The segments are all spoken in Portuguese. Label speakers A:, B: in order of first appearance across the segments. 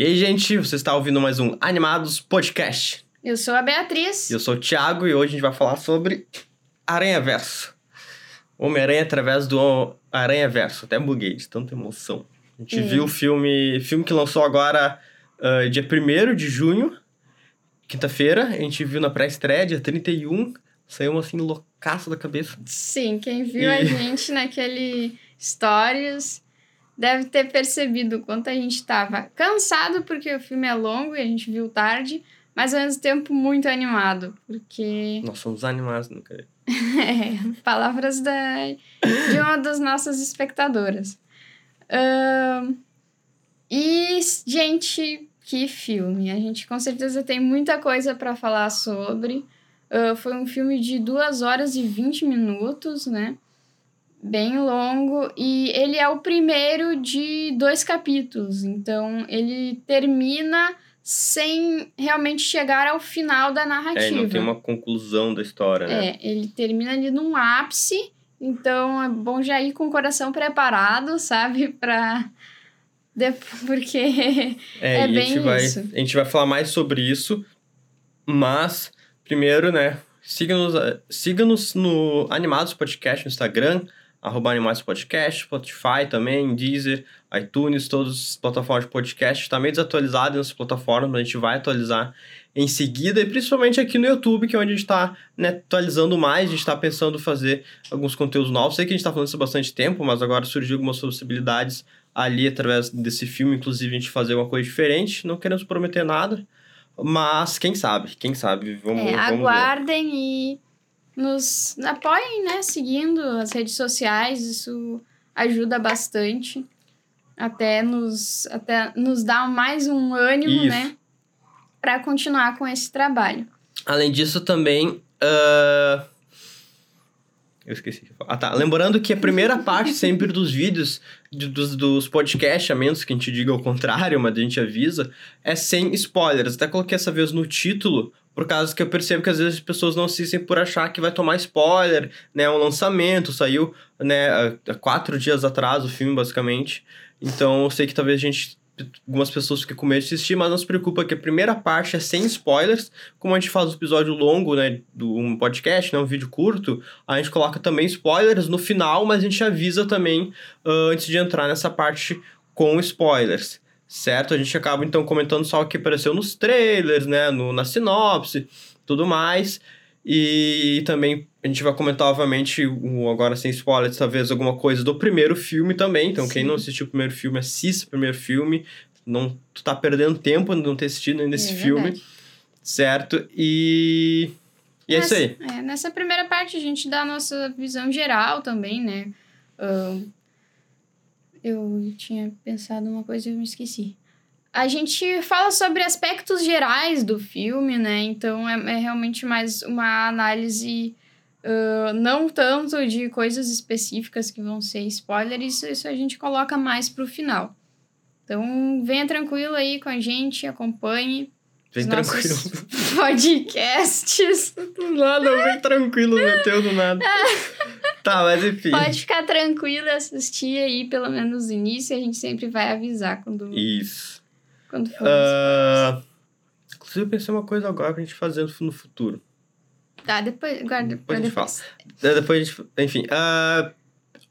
A: E aí, gente, você está ouvindo mais um Animados Podcast.
B: Eu sou a Beatriz.
A: Eu sou o Thiago e hoje a gente vai falar sobre Aranha Verso. Homem-Aranha através do Aranha Verso. Até buguei de tanta emoção. A gente
B: Hum.
A: viu o filme, filme que lançou agora ah, dia 1 de junho, quinta-feira. A gente viu na pré-estreia, dia 31. Saiu assim, loucaço da cabeça.
B: Sim, quem viu
A: E-
B: a gente naquele Stories deve ter percebido o quanto a gente tava cansado porque o filme é longo e a gente viu tarde, mas ao mesmo tempo muito animado, porque
A: Nós somos animados, nunca.
B: é, palavras da, de uma das nossas espectadoras. Ahn, e, gente, que filme! A gente com certeza tem muita coisa para falar sobre. Ah, foi um filme de 2 horas e 20 minutos, né? Bem longo. E ele é o primeiro de dois capítulos. Então, ele termina sem realmente chegar ao final da narrativa.
A: É, não tem uma conclusão da história, né?
B: É, ele termina ali num ápice, então é bom já ir com o coração preparado, sabe? Pra. de- Porque.
A: É,
B: É
A: e a
B: bem
A: gente, vai,
B: isso.
A: a gente vai falar mais sobre isso, mas primeiro, né, siga-nos siga no Animados Podcast no Instagram, arroba Animados Podcast, Spotify também, Deezer, iTunes, todas as plataformas de podcast, está meio desatualizado nessas plataformas, mas a gente vai atualizar em seguida, e principalmente aqui no YouTube, que é onde a gente está né, atualizando mais, a gente está pensando em fazer alguns conteúdos novos. Sei que a gente está falando isso há bastante tempo, mas agora surgiu algumas possibilidades ali através desse filme, inclusive a gente fazer uma coisa diferente. Não queremos prometer nada, mas quem sabe, quem sabe, vamos,
B: é,
A: vamos ver.
B: aguardem e nos apoiem, né? Seguindo as redes sociais, isso ajuda bastante. Até nos, até nos dá mais um ânimo,
A: Isso.
B: né? Pra continuar com esse trabalho.
A: Além disso, também. ah, Eu esqueci. Ah, tá. Lembrando que a primeira parte sempre dos vídeos, de- dos, dos podcasts, a menos que a gente diga o contrário, mas a gente avisa, é sem spoilers. Até coloquei essa vez no título, por causa que eu percebo que às vezes as pessoas não assistem por achar que vai tomar spoiler, né? Um lançamento, saiu, né, quatro dias atrás o filme, basicamente. Então eu sei que talvez a gente. Algumas pessoas fiquem com medo de assistir, mas não se preocupa que a primeira parte é sem spoilers. Como a gente faz um episódio longo, né? Do um podcast, né? Um vídeo curto, a gente coloca também spoilers no final, mas a gente avisa também ah, antes de entrar nessa parte com spoilers. Certo? A gente acaba então comentando só o que apareceu nos trailers, né? No, na sinopse, tudo mais. E também a gente vai comentar, obviamente, o- agora sem spoilers, talvez alguma coisa do primeiro filme também. Então, quem
B: Sim.
A: não assistiu o primeiro filme, assista o primeiro filme. Não, tu tá perdendo tempo de não ter assistido ainda esse
B: É
A: filme,
B: verdade.
A: certo? E. E é isso aí.
B: Nessa- é, nessa primeira parte a gente dá a nossa visão geral também, né? Ahn, eu tinha pensado uma coisa e eu me esqueci. A gente fala sobre aspectos gerais do filme, né? Então é, é realmente mais uma análise ah, não tanto de coisas específicas que vão ser spoiler, isso, isso a gente coloca mais pro final. Então venha tranquilo aí com a gente, acompanhe
A: Vem tranquilo.
B: podcasts.
A: Do nada, vem tranquilo, meteu do nada. tá, mas enfim.
B: Pode ficar tranquilo e assistir aí, pelo menos no início, a gente sempre vai avisar quando,
A: Isso.
B: quando for.
A: Ah, inclusive, eu pensei uma coisa agora pra gente fazer no futuro.
B: Tá, depois, guarda
A: depois a gente
B: depois.
A: Daí Depois a gente. Enfim. ah,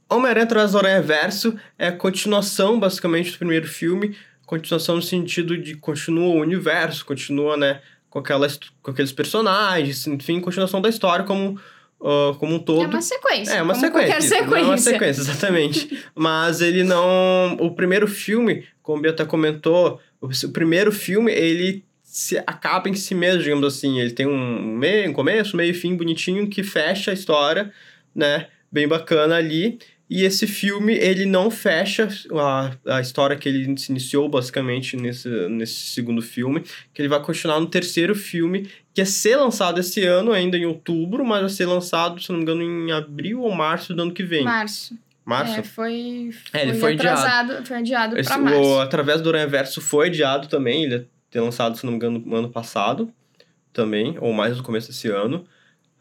A: Homem-Aranha Aranha Verso é a continuação, basicamente, do primeiro filme. Continuação no sentido de continua o universo, continua, né? Com, aquela, hist- com aqueles personagens, enfim, continuação da história como, ah, como um todo.
B: É uma sequência.
A: É uma sequência.
B: Sequência.
A: É uma sequência, exatamente. Mas ele não. O primeiro filme, como o Bia até comentou, o, o primeiro filme, ele se acaba em si mesmo, digamos assim. Ele tem um meio, um começo, meio e fim bonitinho que fecha a história, né? Bem bacana ali. E esse filme, ele não fecha a, a história que ele se iniciou, basicamente, nesse, nesse segundo filme. Que ele vai continuar no terceiro filme, que ia ser lançado esse ano, ainda em outubro, mas vai ser lançado, se não me engano, em abril ou março do ano que vem.
B: Março.
A: Março?
B: É, foi,
A: É, ele foi adiado.
B: atrasado, foi adiado
A: Esse-
B: pra março.
A: o, através do Aranha Verso foi adiado também, ele ia ter lançado, se não me engano, no ano passado também, ou mais no começo desse ano.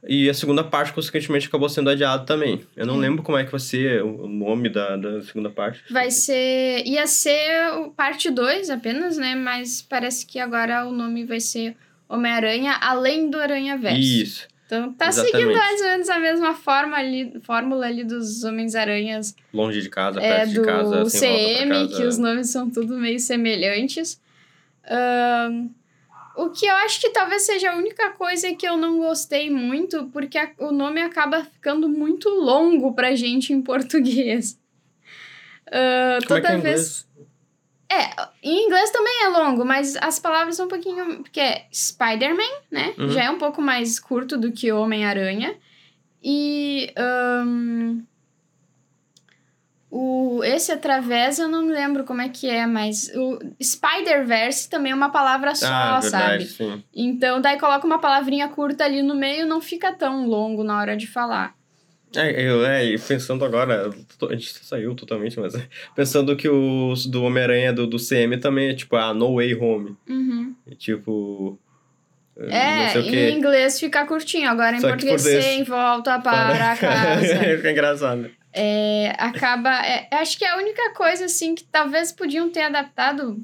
A: E a segunda parte, consequentemente, acabou sendo adiada também. Eu não
B: É.
A: lembro como é que vai ser o nome da, da segunda parte.
B: Vai ser. Ia ser o parte 2 apenas, né? Mas parece que agora o nome vai ser Homem-Aranha Além do Aranha Verso.
A: Isso,
B: Então tá
A: Exatamente.
B: seguindo mais ou menos a mesma forma ali, fórmula ali dos Homens-Aranhas
A: longe de casa,
B: é,
A: perto
B: do
A: de casa, sem volta
B: CM,
A: casa.
B: que os nomes são tudo meio semelhantes. Ahn, o que eu acho que talvez seja a única coisa que eu não gostei muito, porque a- o nome acaba ficando muito longo pra gente em português. Ah,
A: Como é que é
B: toda
A: em
B: vez.
A: inglês?
B: É, em inglês também é longo, mas as palavras são um pouquinho. Porque é Spider-Man, né?
A: Uhum.
B: Já é um pouco mais curto do que Homem-Aranha. E. ahn, o, esse através eu não me lembro como é que é, mas o Spider-Verse também é uma palavra só,
A: ah, verdade,
B: sabe?
A: sim.
B: Então, daí coloca uma palavrinha curta ali no meio não fica tão longo na hora de falar.
A: É, eu, é, pensando agora, a gente saiu totalmente, mas pensando que os do Homem-Aranha do, do CM também é tipo, ah, No Way Home.
B: Uhum.
A: Tipo. não
B: É,
A: sei o
B: em inglês fica curtinho, agora em português
A: português-
B: sem volta para casa.
A: Fica engraçado.
B: É, acaba. é, acho que é a única coisa assim que talvez podiam ter adaptado.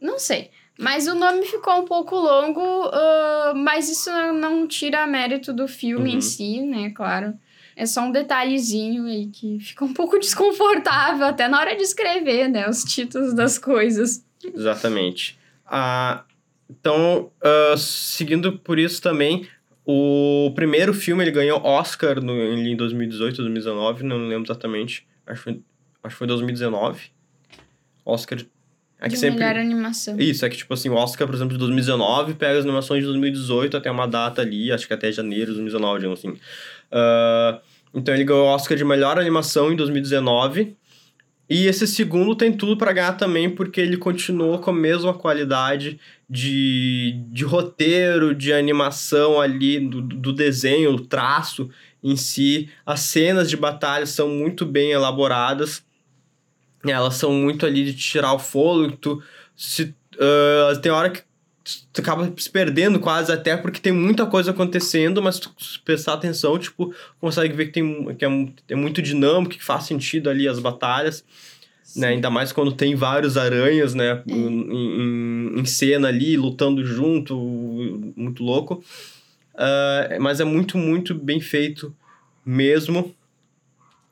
B: Não sei. Mas o nome ficou um pouco longo, ah, mas isso não- tira mérito do filme
A: Uhum.
B: em si, né? Claro. É só um detalhezinho aí que fica um pouco desconfortável até na hora de escrever, né? Os títulos das coisas.
A: Exatamente. Ah, então, ah, seguindo por isso também, o primeiro filme ele ganhou Oscar no, em 2018, 2019, não lembro exatamente. Acho que foi, acho que foi 2019. Oscar. É que
B: de
A: sempre.
B: melhor animação.
A: Isso, é que tipo assim, o Oscar, por exemplo, de 2019 pega as animações de 2018 até uma data ali, acho que até janeiro de 2019, digamos assim. Ah, então ele ganhou o Oscar de melhor animação em 2019. E esse segundo tem tudo pra ganhar também, porque ele continuou com a mesma qualidade de, de roteiro, de animação ali, do, do desenho, o traço em si. As cenas de batalha são muito bem elaboradas. Elas são muito ali de tirar o fôlego, tu se, ah, tem hora que tu acaba se perdendo quase até porque tem muita coisa acontecendo, mas tu prestar atenção, tipo, consegue ver que, tem, que é, é muito dinâmico, que faz sentido ali as batalhas, né? Ainda mais quando tem vários aranhas, né? Em, em, em cena ali, lutando junto, muito louco. Ah, mas é muito, muito bem feito mesmo.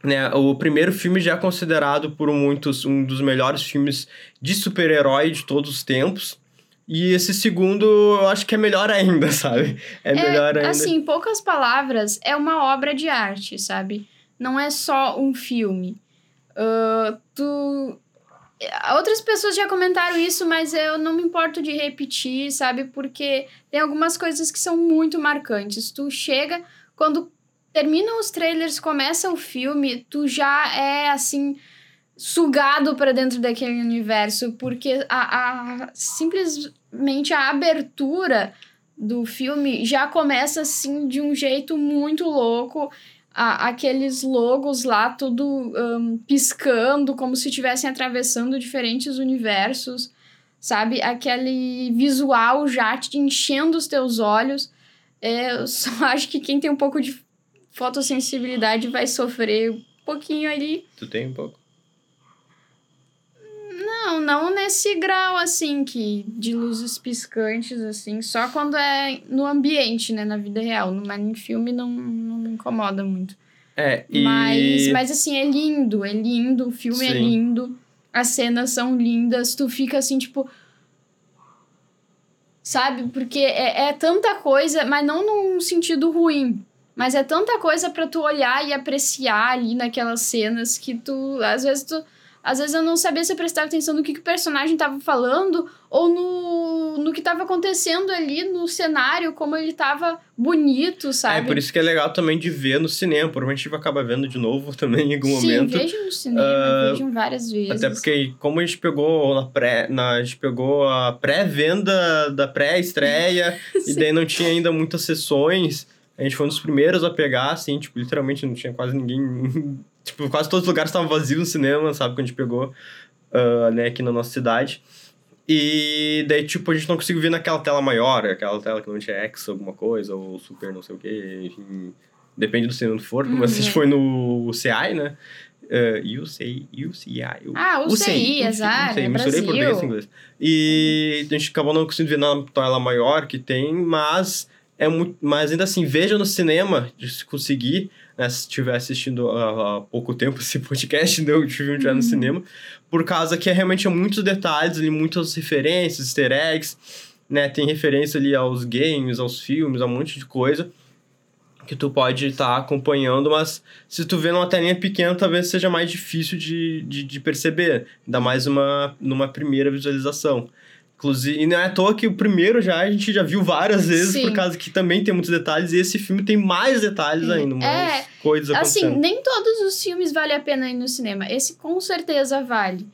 A: Né, o primeiro filme já é considerado por muitos um dos melhores filmes de super-herói de todos os tempos. E esse segundo, eu acho que é melhor ainda, sabe? É, melhor ainda.
B: Assim, em poucas palavras, é uma obra de arte, sabe? Não é só um filme. Ah, tu. Outras pessoas já comentaram isso, mas eu não me importo de repetir, sabe? Porque tem algumas coisas que são muito marcantes. Tu chega, quando terminam os trailers, começa o filme, tu já é assim sugado para dentro daquele universo, porque a, a simplesmente a abertura do filme já começa assim de um jeito muito louco. A, aqueles logos lá, tudo ahn, piscando, como se estivessem atravessando diferentes universos, sabe? Aquele visual já te enchendo os teus olhos. É, eu só acho que quem tem um pouco de fotossensibilidade vai sofrer um pouquinho ali.
A: Tu tem um pouco?
B: Não, não nesse grau, assim, que de luzes piscantes, assim, só quando é no ambiente, né, na vida real. No- Mas em filme não, não me incomoda muito.
A: É, e...
B: Mas, mas, assim, é lindo, é lindo, o filme é
A: Sim.
B: lindo, as cenas são lindas, tu fica assim, tipo. Sabe? Porque é, é tanta coisa, mas não num sentido ruim. Mas é tanta coisa pra tu olhar e apreciar ali naquelas cenas que tu. Às vezes tu. Às vezes eu não sabia se eu prestava atenção no que, que o personagem tava falando ou no, no que tava acontecendo ali no cenário, como ele tava bonito,
A: É,
B: sabe?
A: por isso que é legal também de ver no cinema. Provavelmente a gente vai acabar vendo de novo também em algum
B: Sim,
A: momento.
B: vejam no cinema,
A: Ah,
B: vejam várias vezes.
A: Até porque, como a gente pegou na pré, na, a gente pegou a pré-venda da pré-estreia, e daí não tinha ainda muitas sessões, a gente foi um dos primeiros a pegar, assim, tipo, literalmente não tinha quase ninguém. Tipo, quase todos os lugares estavam vazios no cinema, sabe, quando a gente pegou, ah, né, aqui na nossa cidade. E daí, tipo, a gente não conseguiu ver naquela tela maior, aquela tela que não tinha X alguma coisa, ou Super não sei o que, enfim. Depende do cinema que for,
B: Uhum.
A: a gente foi no CI, né? Uh, UCI, UCI.
B: Ah, UCI, azar,
A: UCI,
B: é
A: misturei
B: Brasil.
A: português e inglês. E a gente acabou não conseguindo ver na tela maior que tem, mas é muito, mas ainda assim, veja no cinema, se conseguir, né, se estiver assistindo há, há pouco tempo esse podcast, não, o filme estiver no
B: Uhum.
A: cinema, por causa que é realmente é muitos detalhes ali, muitas referências, easter eggs, né, tem referência ali aos games, aos filmes, a um monte de coisa que tu pode estar acompanhando, mas se tu vê numa telinha pequena, talvez seja mais difícil de, de, de perceber, ainda mais uma, numa primeira visualização. Inclusive, e não é à toa que o primeiro já a gente já viu várias vezes,
B: Sim.
A: por causa que também tem muitos detalhes, e esse filme tem mais detalhes
B: É.
A: ainda, mais
B: É,
A: coisas
B: Assim,
A: acontecendo.
B: nem todos os filmes vale a pena ir no cinema. Esse com certeza vale.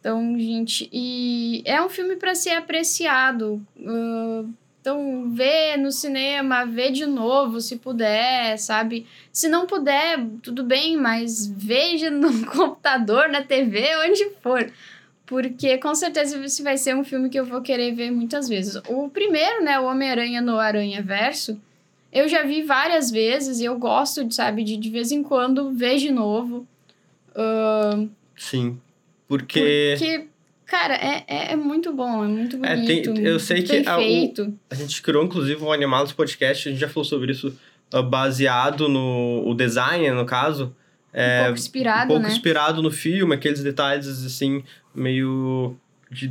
B: Então, gente, e é um filme para ser apreciado. Ah, então, vê no cinema, vê de novo, se puder, sabe? Se não puder, tudo bem, mas veja no computador, na TV, onde for. Porque com certeza esse vai ser um filme que eu vou querer ver muitas vezes. O primeiro, né, o Homem-Aranha no Aranha Verso, eu já vi várias vezes e eu gosto, sabe, de de vez em quando ver de novo. Ah,
A: Sim, porque...
B: porque, cara, é, é, é muito bom, é muito
A: É,
B: bonito.
A: tem- eu sei que a- o-. A gente criou, inclusive, o Animados Podcast, a gente já falou sobre isso, ah, baseado no o design, no caso.
B: Um pouco inspirado,
A: um pouco
B: né?
A: inspirado no filme, aqueles detalhes, assim, meio... De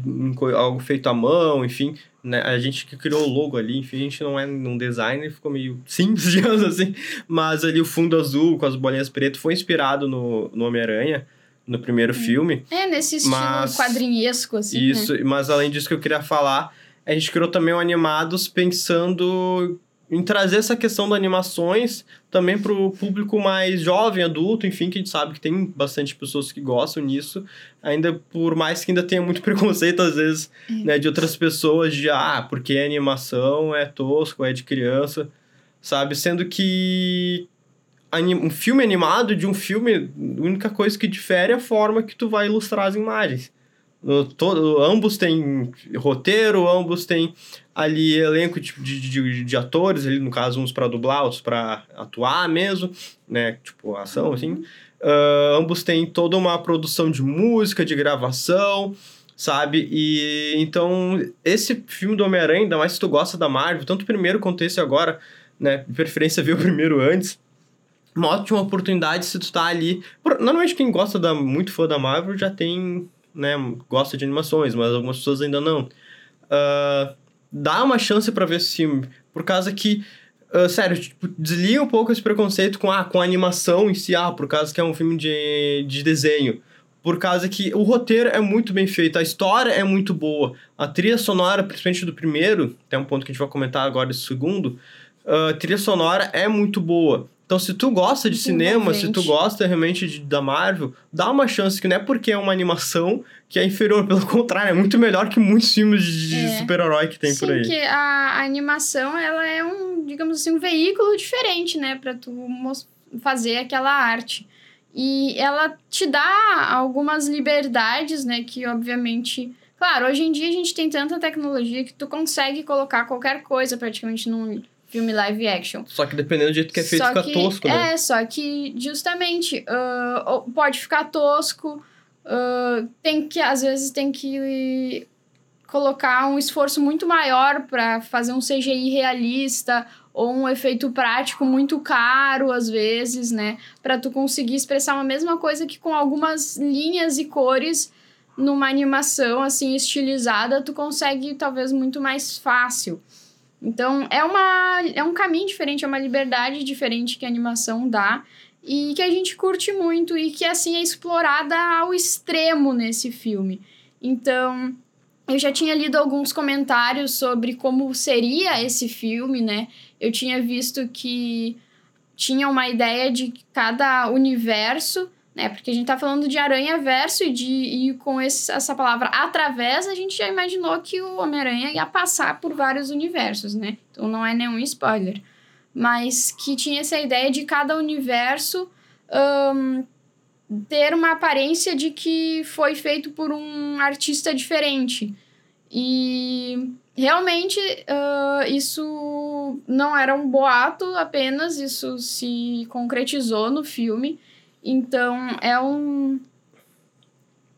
A: algo feito à mão, enfim. Né? A gente que criou o logo ali, enfim, a gente não é um designer, ficou meio simples, digamos assim. Mas ali o fundo azul com as bolinhas pretas foi inspirado no, no Homem-Aranha, no primeiro filme.
B: É, nesse estilo
A: Mas-
B: quadrinhesco, assim,
A: Isso,
B: né?
A: mas além disso que eu queria falar, a gente criou também o Animados pensando em trazer essa questão das animações também para o público mais jovem, adulto, enfim, que a gente sabe que tem bastante pessoas que gostam nisso, ainda por mais que ainda tenha muito preconceito às vezes, né, de outras pessoas de ah, porque a animação é tosco, é de criança, sabe? Sendo que um filme animado de um filme, a única coisa que difere é a forma que tu vai ilustrar as imagens. Todo, ambos têm roteiro, ambos têm ali elenco de, de, de, atores, ali, no caso, uns para dublar, outros para atuar mesmo, né? Tipo, ação, assim. Ah, ambos têm toda uma produção de música, de gravação, sabe? E então, esse filme do Homem-Aranha, ainda mais se tu gosta da Marvel, tanto o primeiro quanto esse agora, né? De preferência ver o primeiro antes. Uma ótima oportunidade se tu tá ali. Normalmente quem gosta da muito fã da Marvel já tem, né, gosta de animações, mas algumas pessoas ainda não. Ah, dá uma chance pra ver esse filme, por causa que ah, sério, tipo, desliga um pouco esse preconceito com, ah, com a animação em si, ah, por causa que é um filme de, de desenho. Por causa que o roteiro é muito bem feito, a história é muito boa, a trilha sonora, principalmente do primeiro, tem um ponto que a gente vai comentar agora esse segundo, a trilha sonora é muito boa. Então, se tu gosta de cinema, se tu gosta realmente de, da Marvel, dá uma chance, que não é porque é uma animação que é inferior, pelo contrário, é muito melhor que muitos filmes de,
B: É.
A: super-herói que tem
B: Sim,
A: por aí.
B: que a, animação, ela é um, digamos assim, um veículo diferente, né? Pra tu fazer aquela arte. E ela te dá algumas liberdades, né? Que, obviamente... Claro, hoje em dia a gente tem tanta tecnologia que tu consegue colocar qualquer coisa praticamente num filme live action.
A: Só que dependendo do jeito que é feito,
B: Só
A: fica
B: que-
A: tosco, né?
B: É, só que justamente ou pode ficar tosco, ah, tem que, às vezes, tem que colocar um esforço muito maior para fazer um CGI realista ou um efeito prático muito caro às vezes, né, para tu conseguir expressar uma mesma coisa que com algumas linhas e cores numa animação assim estilizada, tu consegue talvez muito mais fácil. Então, é, uma, é um caminho diferente, é uma liberdade diferente que a animação dá e que a gente curte muito e que, assim, é explorada ao extremo nesse filme. Então, eu já tinha lido alguns comentários sobre como seria esse filme, né? Eu tinha visto que tinha uma ideia de cada universo, né? Porque a gente tá falando de aranha verso e, de, e com esse, essa palavra através, a gente já imaginou que o Homem-Aranha ia passar por vários universos, né? Então não é nenhum spoiler. Mas que tinha essa ideia de cada universo ahn, ter uma aparência de que foi feito por um artista diferente. E realmente uh, isso não era um boato apenas, isso se concretizou no filme. Então é um.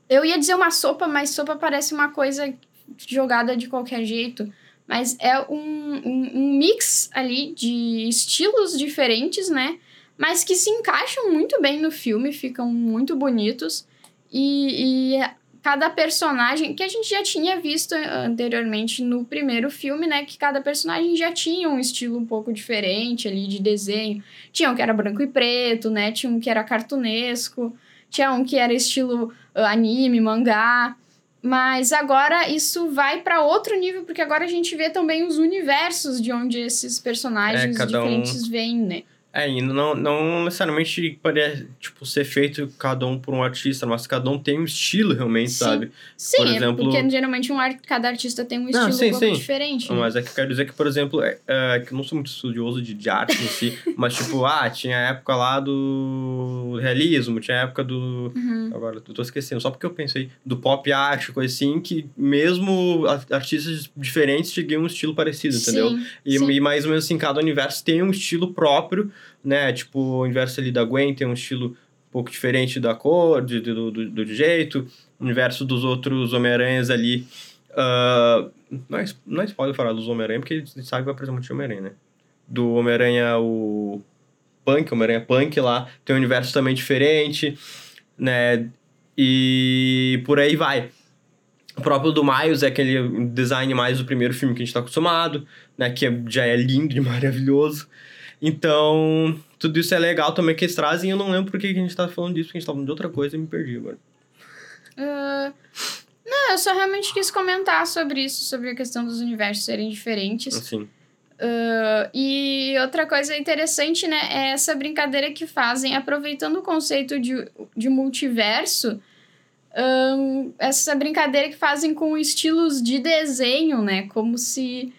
B: Eu ia dizer uma sopa, mas sopa parece uma coisa jogada de qualquer jeito. Mas é um, um, um mix ali de estilos diferentes, né? Mas que se encaixam muito bem no filme, ficam muito bonitos. E, e cada personagem, que a gente já tinha visto anteriormente no primeiro filme, né? Que cada personagem já tinha um estilo um pouco diferente ali de desenho. Tinha um que era branco e preto, né? Tinha um que era cartunesco, tinha um que era estilo uh, anime, mangá. Mas agora isso vai para outro nível, porque agora a gente vê também os universos de onde esses personagens é, diferentes um... vêm, né?
A: É, e não, não necessariamente parece, tipo, ser feito cada um por um artista, mas cada um tem um estilo realmente,
B: sim.
A: sabe?
B: Sim, por é exemplo... porque geralmente um art, cada artista tem um estilo não, sim, um pouco sim. diferente.
A: Né? Mas é que eu quero dizer que, por exemplo, é, é, que eu não sou muito estudioso de, de arte em si, mas tipo, ah, tinha a época lá do realismo, tinha a época do... Uhum. Agora, eu tô esquecendo, só porque eu pensei do pop art, coisa assim, que mesmo artistas diferentes tinham um estilo parecido, entendeu? E, e mais ou menos assim, cada universo tem um estilo próprio, né? Tipo, o inverso ali da Gwen tem um estilo um pouco diferente da cor, de, do, do, do jeito. O inverso dos outros Homem-Aranhas ali. Uh, não, é, não é spoiler falar dos Homem-Aranha, porque a gente sabe que vai um monte de Homem-Aranha, né? Do Homem-Aranha, o Punk, Homem-Aranha Punk lá, tem um universo também diferente, né? E por aí vai. O próprio do Miles é aquele design mais do primeiro filme que a gente tá acostumado, né? Que já é lindo e maravilhoso. Então, tudo isso é legal também que eles trazem. Eu não lembro por que a gente tá falando disso, porque a gente tá falando de outra coisa e me perdi agora.
B: Uh, não, eu só realmente quis comentar sobre isso, sobre a questão dos universos serem diferentes.
A: Sim.
B: Uh, e outra coisa interessante, né, é essa brincadeira que fazem, aproveitando o conceito de, de multiverso, um, essa brincadeira que fazem com estilos de desenho, né, como se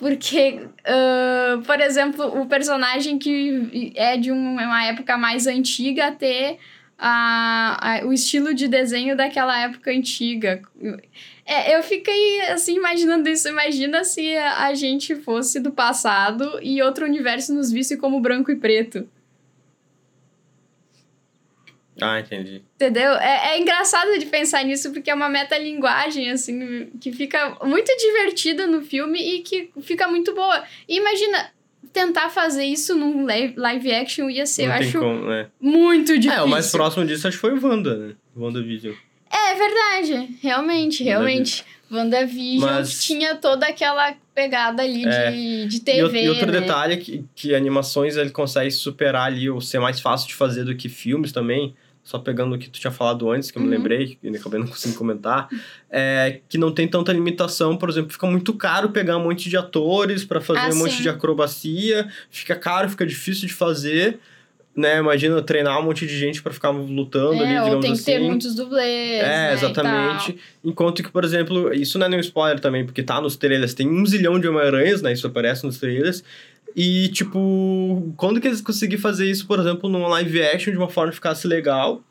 B: porque, uh, por exemplo, o personagem que é de uma época mais antiga ter a, o estilo de desenho daquela época antiga. É, eu fiquei assim imaginando isso. Imagina se a gente fosse do passado e outro universo nos visse como branco e preto.
A: Ah, entendi.
B: Entendeu? É, é engraçado de pensar nisso, porque é uma metalinguagem, assim, que fica muito divertida no filme e que fica muito boa. E imagina, tentar fazer isso num live action ia ser, Não eu acho, como, né? muito difícil.
A: É, o mais próximo disso acho que foi o Wanda, né? WandaVision.
B: É verdade, realmente, realmente. WandaVision Mas... tinha toda aquela pegada ali é. de, de TV.
A: E, outro
B: né?
A: detalhe é que, que animações ele consegue superar ali, ou ser mais fácil de fazer do que filmes também só pegando o que tu tinha falado antes, que eu uhum. me lembrei, que acabei não conseguindo comentar, é que não tem tanta limitação, por exemplo, fica muito caro pegar um monte de atores para fazer ah, um sim. monte de acrobacia, fica caro, fica difícil de fazer, né? Imagina treinar um monte de gente para ficar lutando é, ali, digamos
B: tem
A: assim.
B: que ter muitos dublês, É,
A: né, exatamente. Enquanto que, por exemplo, isso não é nenhum spoiler também, porque tá nos trailers, tem um zilhão de Homem-Aranhas, né? Isso aparece nos trailers, e, tipo, quando que eles conseguiram fazer isso, por exemplo, num live action de uma forma que ficasse legal,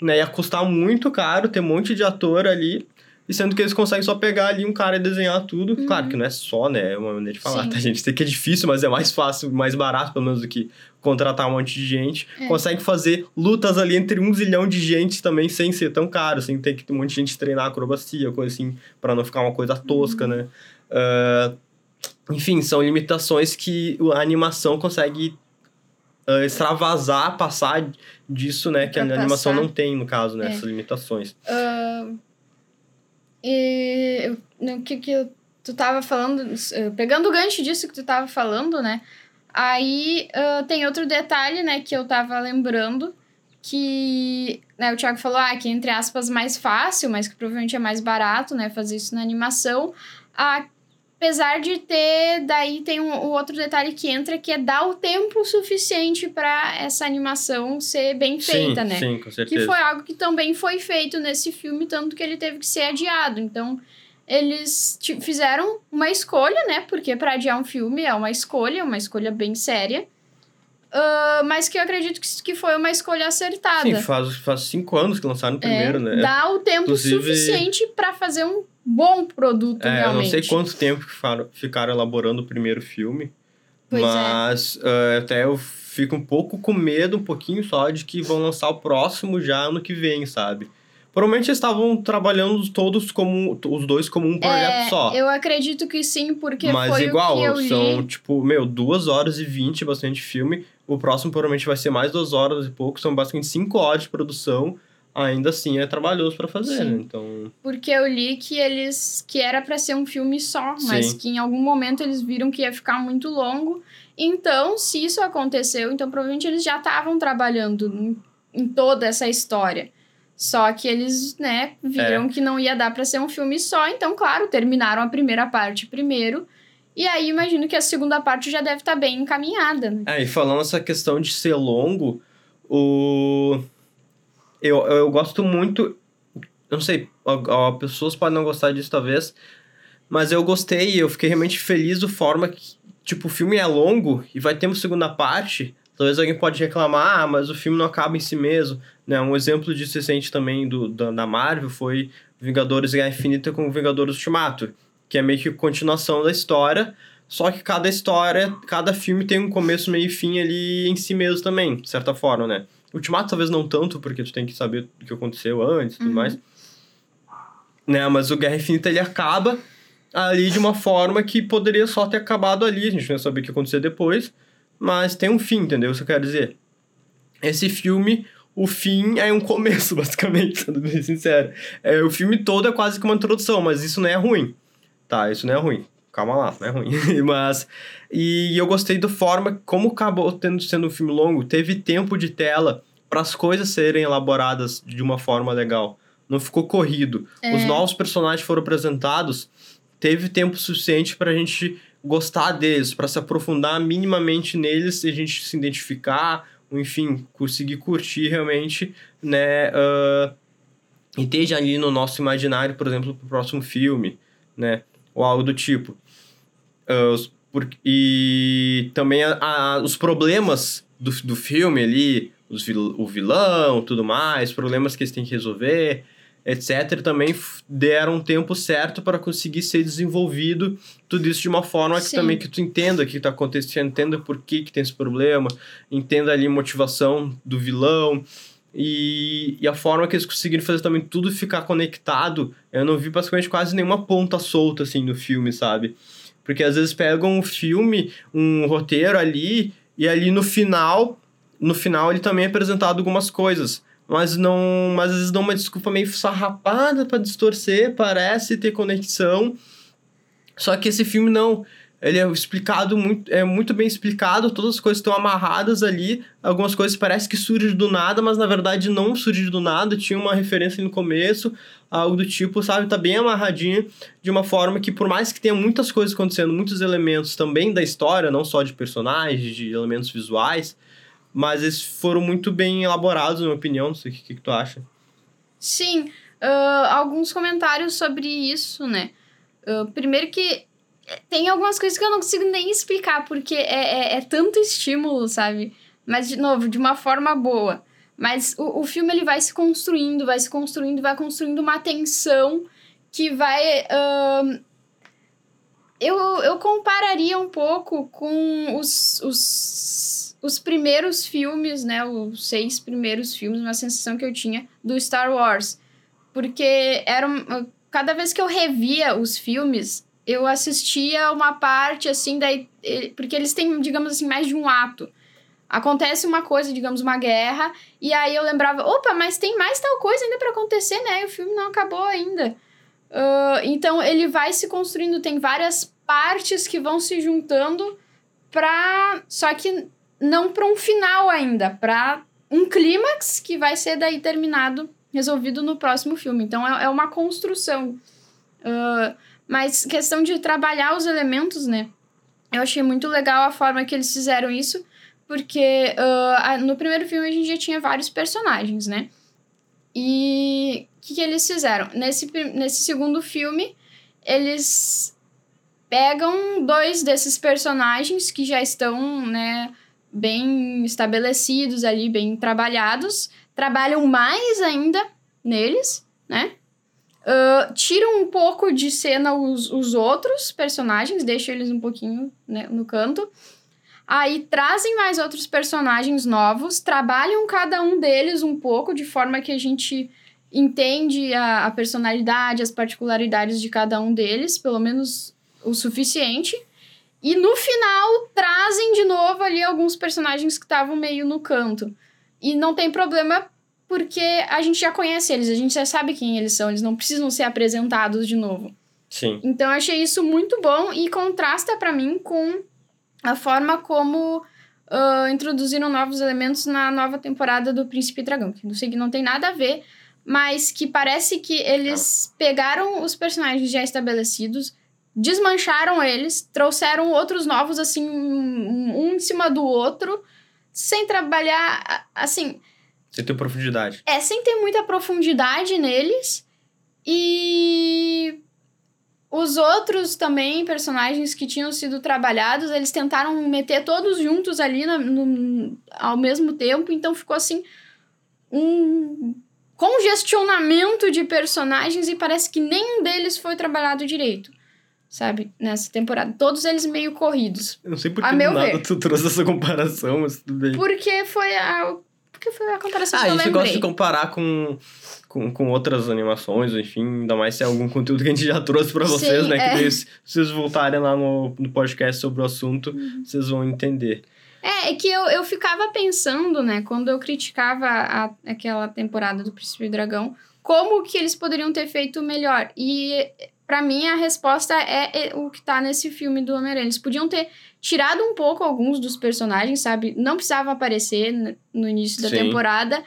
A: né? Ia custar muito caro, ter um monte de ator ali. E sendo que eles conseguem só pegar ali um cara e desenhar tudo. Uhum. Claro que não é só, né? É uma maneira de falar, Sim. tá, gente? Sei que é difícil, mas é mais fácil, mais barato, pelo menos, do que contratar um monte de gente. É. Consegue fazer lutas ali entre um zilhão de gente também, sem ser tão caro, sem ter que ter um monte de gente treinar acrobacia, coisa assim, para não ficar uma coisa tosca, uhum. né? Uh, enfim, são limitações que a animação consegue uh, extravasar, passar disso, né? Que a animação não tem, no caso, né? É. Essas limitações.
B: Uh, e o que, que tu tava falando, pegando o gancho disso que tu tava falando, né? Aí uh, tem outro detalhe, né, que eu tava lembrando, que né, o Thiago falou, ah, que entre aspas mais fácil, mas que provavelmente é mais barato, né, fazer isso na animação. A Apesar de ter, daí tem um, o outro detalhe que entra, que é dar o tempo suficiente para essa animação ser bem feita,
A: sim,
B: né?
A: Sim, com certeza.
B: Que foi algo que também foi feito nesse filme, tanto que ele teve que ser adiado. Então, eles fizeram uma escolha, né? Porque para adiar um filme é uma escolha, uma escolha bem séria. Uh, mas que eu acredito que, que foi uma escolha acertada.
A: Sim, faz, faz cinco anos que lançaram o primeiro,
B: é,
A: né?
B: Dá o tempo Inclusive... suficiente para fazer um bom produto,
A: É, eu
B: realmente.
A: não sei quanto tempo que ficaram, ficaram elaborando o primeiro filme.
B: Pois é.
A: mas eh, até eu fico um pouco com medo, um pouquinho só, de que vão lançar o próximo já ano que vem, sabe? Provavelmente eles estavam trabalhando todos como. os dois como um projeto
B: É,
A: só.
B: Eu acredito que sim, porque
A: Mas
B: foi
A: igual,
B: o que eu li.
A: são, tipo, meu, duas horas e vinte bastante filme. O próximo provavelmente vai ser mais duas horas e pouco. São basicamente cinco horas de produção. Ainda assim é trabalhoso pra fazer, né? Então.
B: Porque eu li que eles que era pra ser um filme só, mas
A: Sim.
B: que em algum momento eles viram que ia ficar muito longo. Então, se isso aconteceu, então provavelmente eles já estavam trabalhando em, em toda essa história. Só que eles, né, viram
A: É.
B: que não ia dar pra ser um filme só, então, claro, terminaram a primeira parte primeiro. E aí imagino que a segunda parte já deve estar bem encaminhada, né?
A: É, e falando essa questão de ser longo, o. Eu, eu gosto muito. Não sei, a- pessoas podem não gostar disso talvez, mas eu gostei eu fiquei realmente feliz do forma que, tipo, o filme é longo e vai ter uma segunda parte. Talvez alguém pode reclamar, ah, mas o filme não acaba em si mesmo. Né? Um exemplo disso recente também do, da, da Marvel foi Vingadores Guerra Infinita com Vingadores Ultimato, que é meio que continuação da história, só que cada história, cada filme tem um começo, meio e fim ali em si mesmo também, de certa forma, né? Ultimato talvez não tanto, porque tu tem que saber o que aconteceu antes e tudo
B: Uhum.
A: mais. Né, mas o Guerra Infinita ele acaba ali de uma forma que poderia só ter acabado ali, a gente não ia saber o que ia acontecer depois, mas tem um fim, entendeu? Isso que eu quero dizer. Esse filme, o fim é um começo, basicamente, sendo bem sincero. É, o filme todo é quase que uma introdução, mas isso não é ruim. Tá, isso não é ruim. Calma lá, não é ruim. mas. E eu gostei da forma como acabou tendo sendo um filme longo. Teve tempo de tela para as coisas serem elaboradas de uma forma legal. Não ficou corrido.
B: É.
A: Os novos personagens foram apresentados. Teve tempo suficiente pra gente gostar deles, pra se aprofundar minimamente neles e a gente se identificar, enfim, conseguir curtir realmente, né? ah, e esteja ali no nosso imaginário, por exemplo, pro próximo filme, né? Ou algo do tipo. Os- por- e também a- a- os problemas do, do filme ali, os vil- o vilão, tudo mais, problemas que eles têm que resolver, etc., também deram um tempo certo para conseguir ser desenvolvido tudo isso de uma forma que
B: Sim.
A: também que tu entenda o que está acontecendo, entenda por que, que tem esse problema, entenda ali a motivação do vilão. E, e a forma que eles conseguiram fazer também tudo ficar conectado, eu não vi basicamente quase nenhuma ponta solta assim no filme, sabe? Porque às vezes pegam um filme, um roteiro ali, e ali no final, no final ele também é apresentado algumas coisas. Mas não. Mas às vezes dão uma desculpa meio sarrapada pra distorcer, parece ter conexão. Só que esse filme não. Ele é explicado muito, é muito bem explicado, todas as coisas estão amarradas ali. Algumas coisas parece que surgem do nada, mas na verdade não surge do nada. Tinha uma referência no começo, algo do tipo, sabe? Tá bem amarradinho, de uma forma que, por mais que tenha muitas coisas acontecendo, muitos elementos também da história, não só de personagens, de elementos visuais, mas eles foram muito bem elaborados, na minha opinião. Não sei o que, que tu acha.
B: Sim, ah, alguns comentários sobre isso, né? Ah, primeiro que tem algumas coisas que eu não consigo nem explicar, porque é, é, é tanto estímulo, sabe? Mas, de novo, de uma forma boa. Mas o, o filme ele vai se construindo, vai se construindo, vai construindo uma tensão que vai. eu, eu compararia um pouco com os, os, os primeiros filmes, né? Os seis primeiros filmes, uma sensação que eu tinha do Star Wars. Porque era cada vez que eu revia os filmes, eu assistia uma parte assim, daí, eh, porque eles têm, digamos assim, mais de um ato. Acontece uma coisa, digamos, uma guerra, e aí eu lembrava, opa, mas tem mais tal coisa ainda pra acontecer, né? E o filme não acabou ainda. Ah, então ele vai se construindo, tem várias partes que vão se juntando pra. Só que não pra um final ainda, pra um clímax que vai ser daí terminado, resolvido no próximo filme. Então é, é uma construção. Ah, mas questão de trabalhar os elementos, né? Eu achei muito legal a forma que eles fizeram isso, porque a- no primeiro filme a gente já tinha vários personagens, né? E o que, que eles fizeram? Nesse, nesse segundo filme, eles pegam dois desses personagens que já estão, né, bem estabelecidos ali, bem trabalhados, trabalham mais ainda neles, né? Uh, tiram um pouco de cena os, os outros personagens, deixam eles um pouquinho né, no canto. Aí trazem mais outros personagens novos, trabalham cada um deles um pouco, de forma que a gente entende a, a personalidade, as particularidades de cada um deles, pelo menos o suficiente. E no final trazem de novo ali alguns personagens que estavam meio no canto. E não tem problema porque a gente já conhece eles, a gente já sabe quem eles são, eles não precisam ser apresentados de novo.
A: Sim.
B: Então eu achei isso muito bom e contrasta para mim com a forma como uh, introduziram novos elementos na nova temporada do Príncipe Dragão, que não sei que não tem nada a ver, mas que parece que eles pegaram os personagens já estabelecidos, desmancharam eles, trouxeram outros novos assim um em cima do outro, sem trabalhar assim
A: sem ter profundidade.
B: É, sem ter muita profundidade neles. E os outros também, personagens que tinham sido trabalhados, eles tentaram meter todos juntos ali no, no, ao mesmo tempo, então ficou assim um congestionamento de personagens e parece que nenhum deles foi trabalhado direito, sabe? Nessa temporada. Todos eles meio corridos.
A: Eu não sei por
B: A
A: que nada
B: ver.
A: tu trouxe essa comparação, mas tudo bem.
B: Porque foi a. Porque foi a comparação
A: Ah,
B: que eu
A: isso eu
B: lembrei.
A: gosto de comparar com, com, com outras animações, enfim, ainda mais se é algum conteúdo que a gente já trouxe pra vocês,
B: Sim,
A: né?
B: é.
A: Que daí, se vocês voltarem lá no, no podcast sobre o assunto,
B: Uhum.
A: vocês vão entender.
B: É, é que eu, eu ficava pensando, né, quando eu criticava a, aquela temporada do Príncipe e Dragão, como que eles poderiam ter feito melhor. E pra mim a resposta é, é o que tá nesse filme do Homem-Aranha. Eles podiam ter tirado um pouco alguns dos personagens, sabe? Não precisava aparecer no início da
A: Sim.
B: temporada.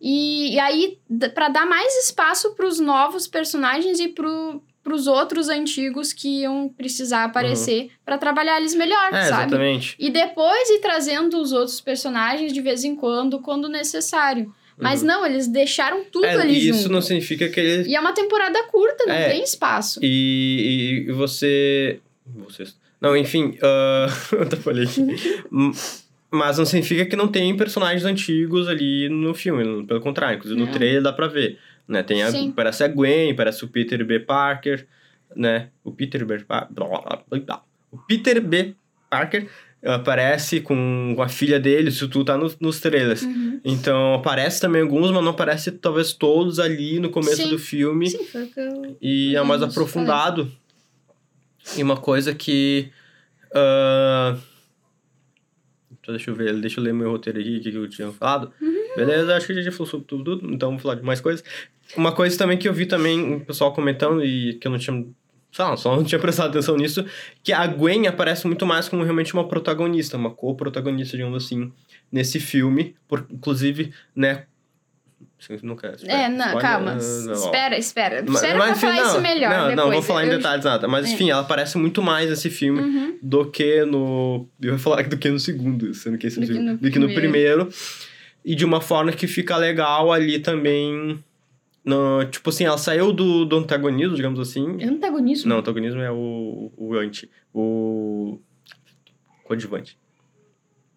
B: E, e aí, pra dar mais espaço pros novos personagens e pro, pros outros antigos que iam precisar aparecer pra trabalhar eles melhor,
A: É,
B: sabe?
A: exatamente.
B: E depois ir trazendo os outros personagens de vez em quando, quando necessário. Mas
A: Uhum.
B: não, eles deixaram tudo
A: É,
B: ali
A: e isso
B: junto.
A: não significa que ele.
B: E é uma temporada curta, não
A: É.
B: tem espaço.
A: E, e você. Vocês. Não, enfim, ah, eu até falei Mas não significa que não tem personagens antigos ali no filme. Pelo contrário, inclusive no
B: Não.
A: trailer dá pra ver. Né? Tem a,
B: Sim.
A: parece a Gwen, parece o Peter B. Parker, né? O Peter B. Pa- blá, blá, blá, blá. O Peter B. Parker aparece com, com a filha dele, isso tudo tá nos, nos trailers.
B: Uhum.
A: Então aparece também alguns, mas não aparece talvez todos ali no começo
B: Sim.
A: do filme.
B: Sim, foi o que eu...
A: E é mais aprofundado. E uma coisa que. Então, deixa eu ver, deixa eu ler meu roteiro aqui, o que eu tinha falado. Beleza, acho que a gente já falou sobre tudo, tudo, então vamos falar de mais coisas. Uma coisa também que eu vi também o pessoal comentando e que eu não tinha. Lá, só não tinha prestado atenção nisso, que a Gwen aparece muito mais como realmente uma protagonista, uma co-protagonista, digamos assim, nesse filme. Por, inclusive, né. Não quer.
B: É, não,
A: spoiler?
B: calma.
A: Não, ó.
B: Espera, espera.
A: Mas-
B: Espera
A: mas,
B: pra
A: enfim,
B: falar
A: não,
B: isso melhor
A: Não,
B: depois.
A: não vou falar em
B: Eu-
A: detalhes nada. Mas,
B: É.
A: enfim, ela aparece muito mais nesse filme
B: Uhum.
A: do que no... Eu ia falar do que no segundo, sendo que esse
B: Do que
A: segundo-
B: no
A: do que no
B: primeiro.
A: E de uma forma que fica legal ali também... No, tipo assim, ela saiu do, do antagonismo, digamos assim.
B: Antagonismo?
A: Não, antagonismo é o, o anti. O coadjuvante.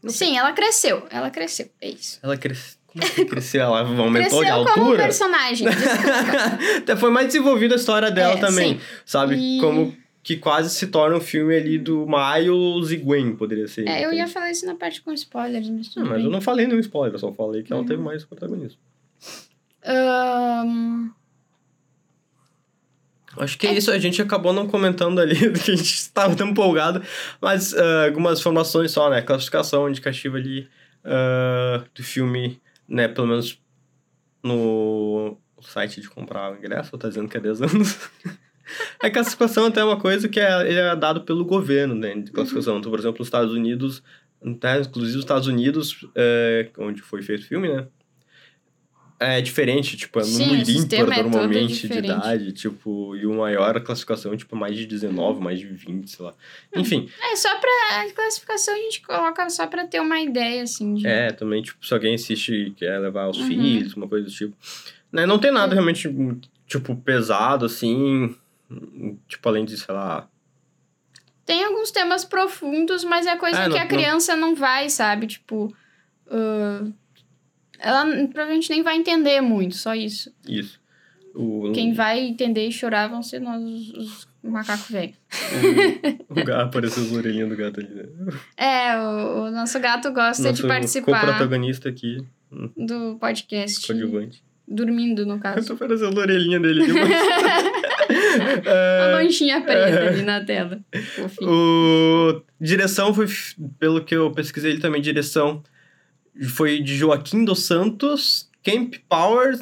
B: Sim, ela cresceu. Ela cresceu. É isso.
A: Ela cresceu... Como que cresceu? Ela aumentou
B: cresceu
A: de
B: como
A: altura?
B: personagem. desculpa.
A: Até foi mais desenvolvida a história dela
B: É,
A: também,
B: sim.
A: sabe?
B: E-
A: Como que quase se torna um filme ali do Miles e Gwen, poderia ser.
B: é, eu ia falar isso na parte com spoilers, mas tudo
A: Não, mas eu não falei nenhum spoiler, eu só falei que ela
B: Uhum.
A: teve mais protagonismo.
B: Ahn,
A: Acho que é isso, a gente acabou não comentando ali do que a gente estava tão empolgado, mas ah, algumas informações só, né? Classificação indicativa ali ah, do filme, né? Pelo menos no site de comprar o ingresso, tá dizendo que é 10 anos. A classificação até é uma coisa que é, ele é dado pelo governo, né? De classificação. Então, por exemplo, os Estados Unidos, né, inclusive os Estados Unidos, é, onde foi feito o filme, né? É diferente, tipo, é
B: Sim,
A: número ímpar
B: é
A: normalmente de idade, tipo, e o maior classificação, tipo, mais de 19, mais de 20, sei lá. Enfim,
B: É, só pra. A classificação a gente coloca só pra ter uma ideia, assim. De...
A: é, também, tipo, se alguém assiste e quer levar os
B: Uhum.
A: filhos, uma coisa do tipo. Né? Não tem nada realmente, tipo, pesado, assim, tipo, além de, sei lá,
B: Tem alguns temas profundos, mas é coisa
A: É,
B: que
A: não-
B: a criança não vai, sabe? Tipo. ah, ela provavelmente nem vai entender muito, só isso.
A: Isso. O,
B: Quem vai entender e chorar vão ser nós, os, os macacos velhos.
A: o, o gato, apareceu as orelhinhas do gato ali, né?
B: É, o, o nosso gato gosta de
A: Nosso
B: participar
A: co-protagonista aqui,
B: do podcast.
A: coadjuvante.
B: Dormindo, no caso.
A: Tô parecendo a orelhinha dele mas... É,
B: manchinha preta
A: é.
B: ali na tela. Fofinho.
A: O direção foi, pelo que eu pesquisei ele também, direção foi de Joaquim dos Santos, Camp Powers,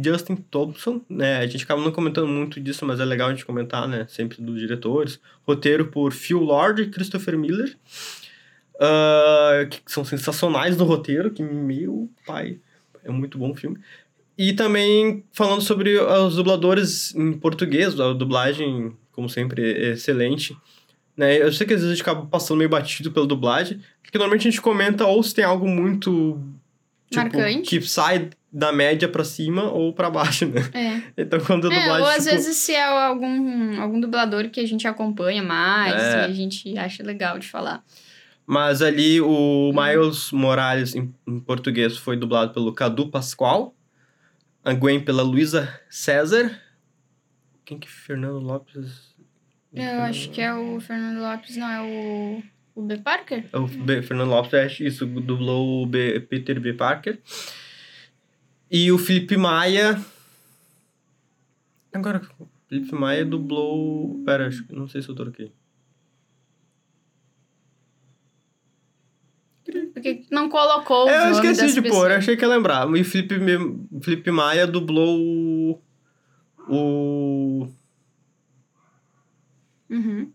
A: Justin Thompson, né? A gente acaba não comentando muito disso, mas é legal a gente comentar, né? Sempre dos diretores. Roteiro por Phil Lord e Christopher Miller, ah, que são sensacionais no roteiro, que meu pai, é muito bom o filme. E também falando sobre os dubladores em português, a dublagem, como sempre, é excelente. Né? Eu sei que às vezes a gente acaba passando meio batido pela dublagem, porque normalmente a gente comenta ou se tem algo muito tipo,
B: Marcante.
A: que sai da média pra cima ou pra baixo, né?
B: É.
A: Então quando a
B: É,
A: dublagem.
B: ou às
A: tipo,
B: vezes se é algum, algum dublador que a gente acompanha mais
A: É.
B: e a gente acha legal de falar.
A: Mas ali
B: Uhum.
A: o Miles Morales, em, em português, foi dublado pelo Cadu Pascoal. A Gwen pela Luísa César. Quem que é Fernando Lopes?
B: Eu acho que é o Fernando Lopes, não, é o, o B. Parker?
A: É O B- Fernando Lopes, é isso, dublou o B- Peter B. Parker. E o Felipe Maia. Agora, o Felipe Maia dublou. Pera, acho que- não sei se eu tô aqui.
B: Porque não colocou o
A: É, eu esqueci de pôr,
B: pessoas.
A: achei que ia lembrar. E o Felipe, Felipe Maia dublou o. O.
B: Uhum.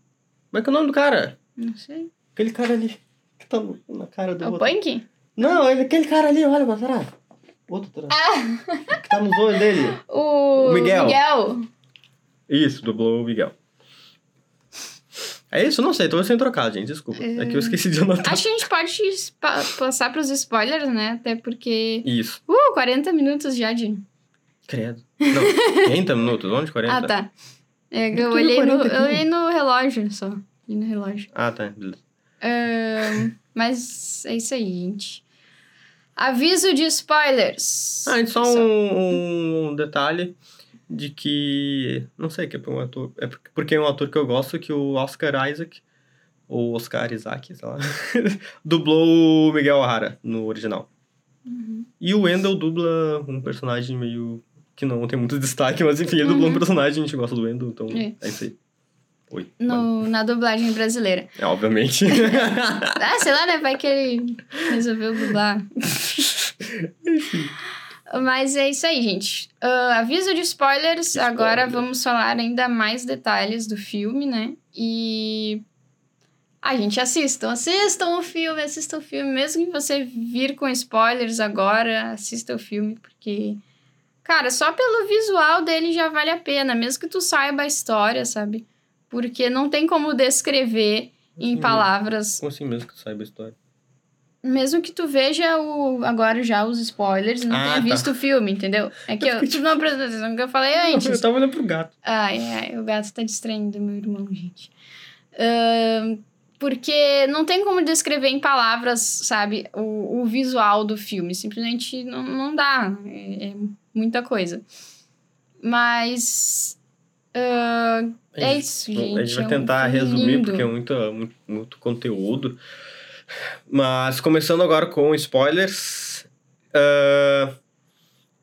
A: Como é que é o nome do cara?
B: Não sei.
A: Aquele cara ali. Que tá na cara do
B: É o
A: outro.
B: Punk?
A: Não, ele, aquele cara ali, olha pra trás. Outro atrás. Que tá nos olhos dele.
B: O
A: Miguel.
B: Miguel.
A: Isso, dublou o Miguel. É isso? Não sei, tô sem trocar, gente. Desculpa. É, que eu esqueci de anotar.
B: Acho que a gente pode pa- passar pros spoilers, né? Até porque.
A: Isso.
B: Uh, 40 minutos já de.
A: Credo. Não, 30 minutos? Onde 40?
B: Ah, tá. É, eu, olhei no,
A: 40 aqui?
B: eu olhei no relógio só. Olhei no relógio.
A: Ah, tá. Beleza.
B: Mas é isso aí, gente. Aviso de spoilers.
A: Ah, e só um, um detalhe de que. Não sei, que é um ator. É porque- porque é um ator que eu gosto, que o Oscar Isaac, ou Oscar Isaac, sei lá, dublou o Miguel O'Hara no original.
B: Uhum.
A: E o Wendell dubla um personagem meio. Que não tem muito destaque, mas enfim, ele dublou um personagem, a gente gosta do Wendell, então
B: É.
A: é, isso aí. Oi.
B: No, na dublagem brasileira.
A: É, obviamente.
B: Ah, sei lá, né? Vai que ele resolveu dublar. Mas é isso aí, gente. Ah, aviso de spoilers.
A: Spoiler.
B: Agora vamos falar ainda mais detalhes do filme, né? E. A gente assistam, assistam o filme, assistam o filme. Mesmo que você vir com spoilers agora, assista o filme, porque. Cara, só pelo visual dele já vale a pena, mesmo que tu saiba a história, sabe? Porque não tem como descrever em
A: Sim.
B: palavras
A: Como assim mesmo que tu saiba a história?
B: mesmo que tu veja o, agora já os spoilers e não
A: Ah,
B: tenha
A: tá.
B: visto o filme, entendeu? É que eu, tu não prestou atenção no que eu falei
A: Eu
B: antes.
A: tava olhando pro gato.
B: Ai, ai, o gato tá distraindo meu irmão, gente. Ahn, porque não tem como descrever em palavras, sabe, o, o visual do filme. Simplesmente não, não dá. É, é muita coisa. Mas. ah,
A: A
B: é
A: gente-
B: isso,
A: A
B: gente.
A: gente vai
B: é um
A: tentar resumir,
B: lindo.
A: porque é muito, muito, muito conteúdo. Mas começando agora com spoilers. ah,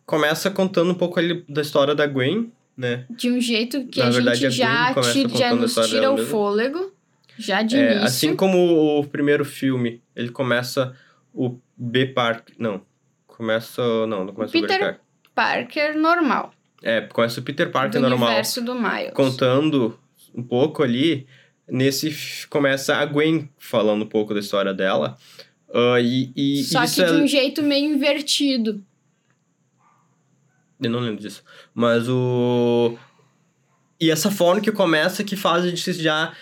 A: começa contando um pouco ali da história da Gwen, né?
B: De um jeito que
A: Na
B: a
A: verdade,
B: gente
A: a
B: já, tira, já nos tira o
A: mesmo.
B: fôlego. Já de
A: É,
B: início.
A: assim como o primeiro filme, ele começa o B Park. Não. Começa. Não, não começa o, B Park.
B: Parker normal.
A: É, começa o Peter Parker
B: do
A: normal.
B: universo do Miles.
A: contando um pouco ali. Nesse começa a Gwen falando um pouco da história dela. Ah, e, e
B: Só que
A: é...
B: de um jeito meio invertido.
A: Eu não lembro disso. Mas o. E essa forma que começa que faz a gente já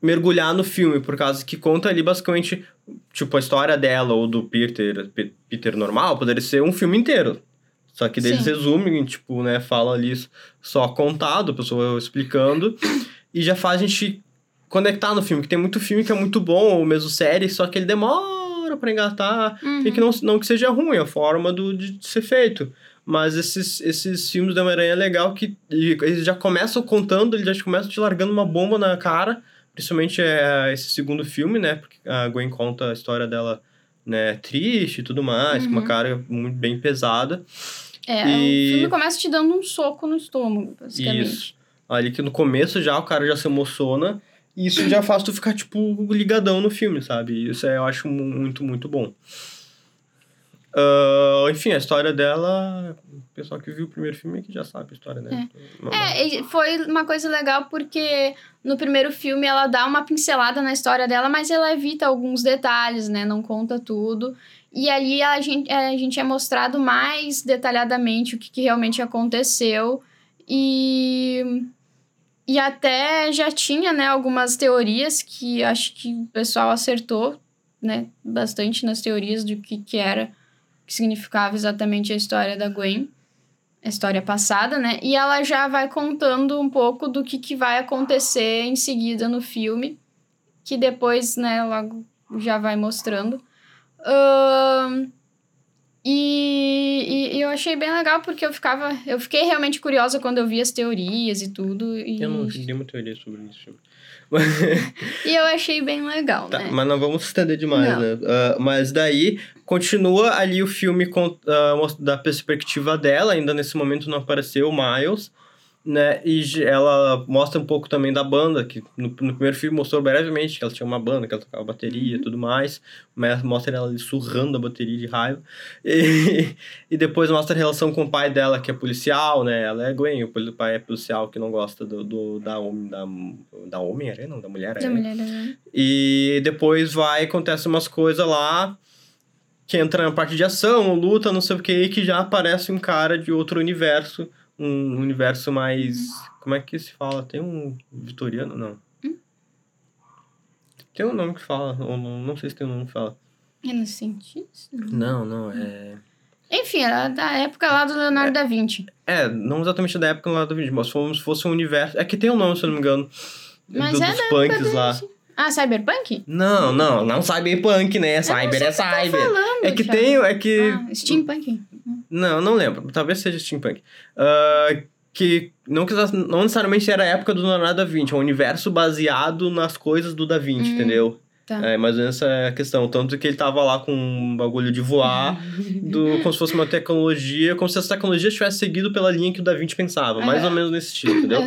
A: mergulhar no filme, por causa que conta ali basicamente, tipo, a história dela ou do Peter, Pe- Peter normal, poderia ser um filme inteiro. Só que daí eles resumem, tipo, né, fala ali só contado, a pessoa explicando, e já faz a gente conectar no filme, que tem muito filme que é muito bom, ou mesmo série, só que ele demora pra engatar,
B: Uhum.
A: e que não, não que seja ruim a forma do, de ser feito. Mas esses, esses filmes do Homem-Aranha é legal que eles já começam contando, eles já começam te largando uma bomba na cara. Principalmente é esse segundo filme, né? Porque a Gwen conta a história dela, né, triste e tudo mais, com uma
B: Uhum.
A: cara muito bem pesada.
B: É,
A: E-
B: o filme começa te dando um soco no estômago, basicamente.
A: Isso. Ali que no começo já o cara já se emociona. E isso já faz tu ficar, tipo, ligadão no filme, sabe? Isso é, eu acho mu- muito, muito bom. Ah, enfim, a história dela. O pessoal que viu o primeiro filme é que já sabe a história, né? Mas-
B: É, e foi uma coisa legal porque no primeiro filme ela dá uma pincelada na história dela, mas ela evita alguns detalhes, né? Não conta tudo. E ali a gente, a gente é mostrado mais detalhadamente o que, que realmente aconteceu. E, e até já tinha, né, algumas teorias que acho que o pessoal acertou, né, bastante nas teorias do que, que era, que significava exatamente a história da Gwen a história passada, né? E ela já vai contando um pouco do que, que vai acontecer em seguida no filme, que depois, né, logo já vai mostrando. Ahn, e, e- eu achei bem legal porque eu ficava. Eu fiquei realmente curiosa quando eu vi as teorias e tudo. E,
A: Eu não vi nenhuma teoria sobre isso.
B: e eu achei bem legal,
A: Tá,
B: né?
A: mas não vamos estender demais,
B: Não.
A: né? Ah, mas daí continua ali o filme com, ah, mos- da perspectiva dela, ainda nesse momento não apareceu o Miles, né? E ela mostra um pouco também da banda, que no, no primeiro filme mostrou brevemente que ela tinha uma banda, que ela tocava bateria e
B: Uhum.
A: tudo mais, mas mostra ela ali surrando a bateria de raiva. E, e depois mostra a relação com o pai dela, que é policial, né? Ela é Gwen, o pai é policial que não gosta do, do- da, homem, da, da Homem-Aranha, não, da Mulher-Aranha.
B: Da mulher?
A: E depois vai, acontece umas coisas lá que entra na parte de ação, luta, não sei o que, e que já aparece um cara de outro universo, um universo mais. Como é que se fala? Tem um vitoriano? Não. Tem um nome que fala, ou não, não sei se tem um nome que fala.
B: Renascentista?
A: Não, não, é.
B: Enfim, era da época lá do Leonardo da Vinci.
A: É, não exatamente da época lá do vídeo, mas como se fosse um universo. É que tem um nome, se eu não me engano.
B: Mas
A: do-
B: é
A: dos
B: da
A: punks lá.
B: Ah, Cyberpunk?
A: Não, não, não cyberpunk, né? Cyber é cyber.
B: falando,
A: É que tem. É que.
B: Ah, steampunk?
A: Não, não lembro. Talvez seja steampunk. Ah, que não, não necessariamente era a época do Leonardo da Vinci, é um universo baseado nas coisas do Da Vinci,
B: Hum,
A: entendeu?
B: tá.
A: É, mas essa é a questão. Tanto que ele tava lá com um bagulho de voar, do, como se fosse uma tecnologia, como se essa tecnologia tivesse seguido pela linha que o Da Vinci pensava, mais
B: Aham.
A: ou menos nesse estilo, entendeu?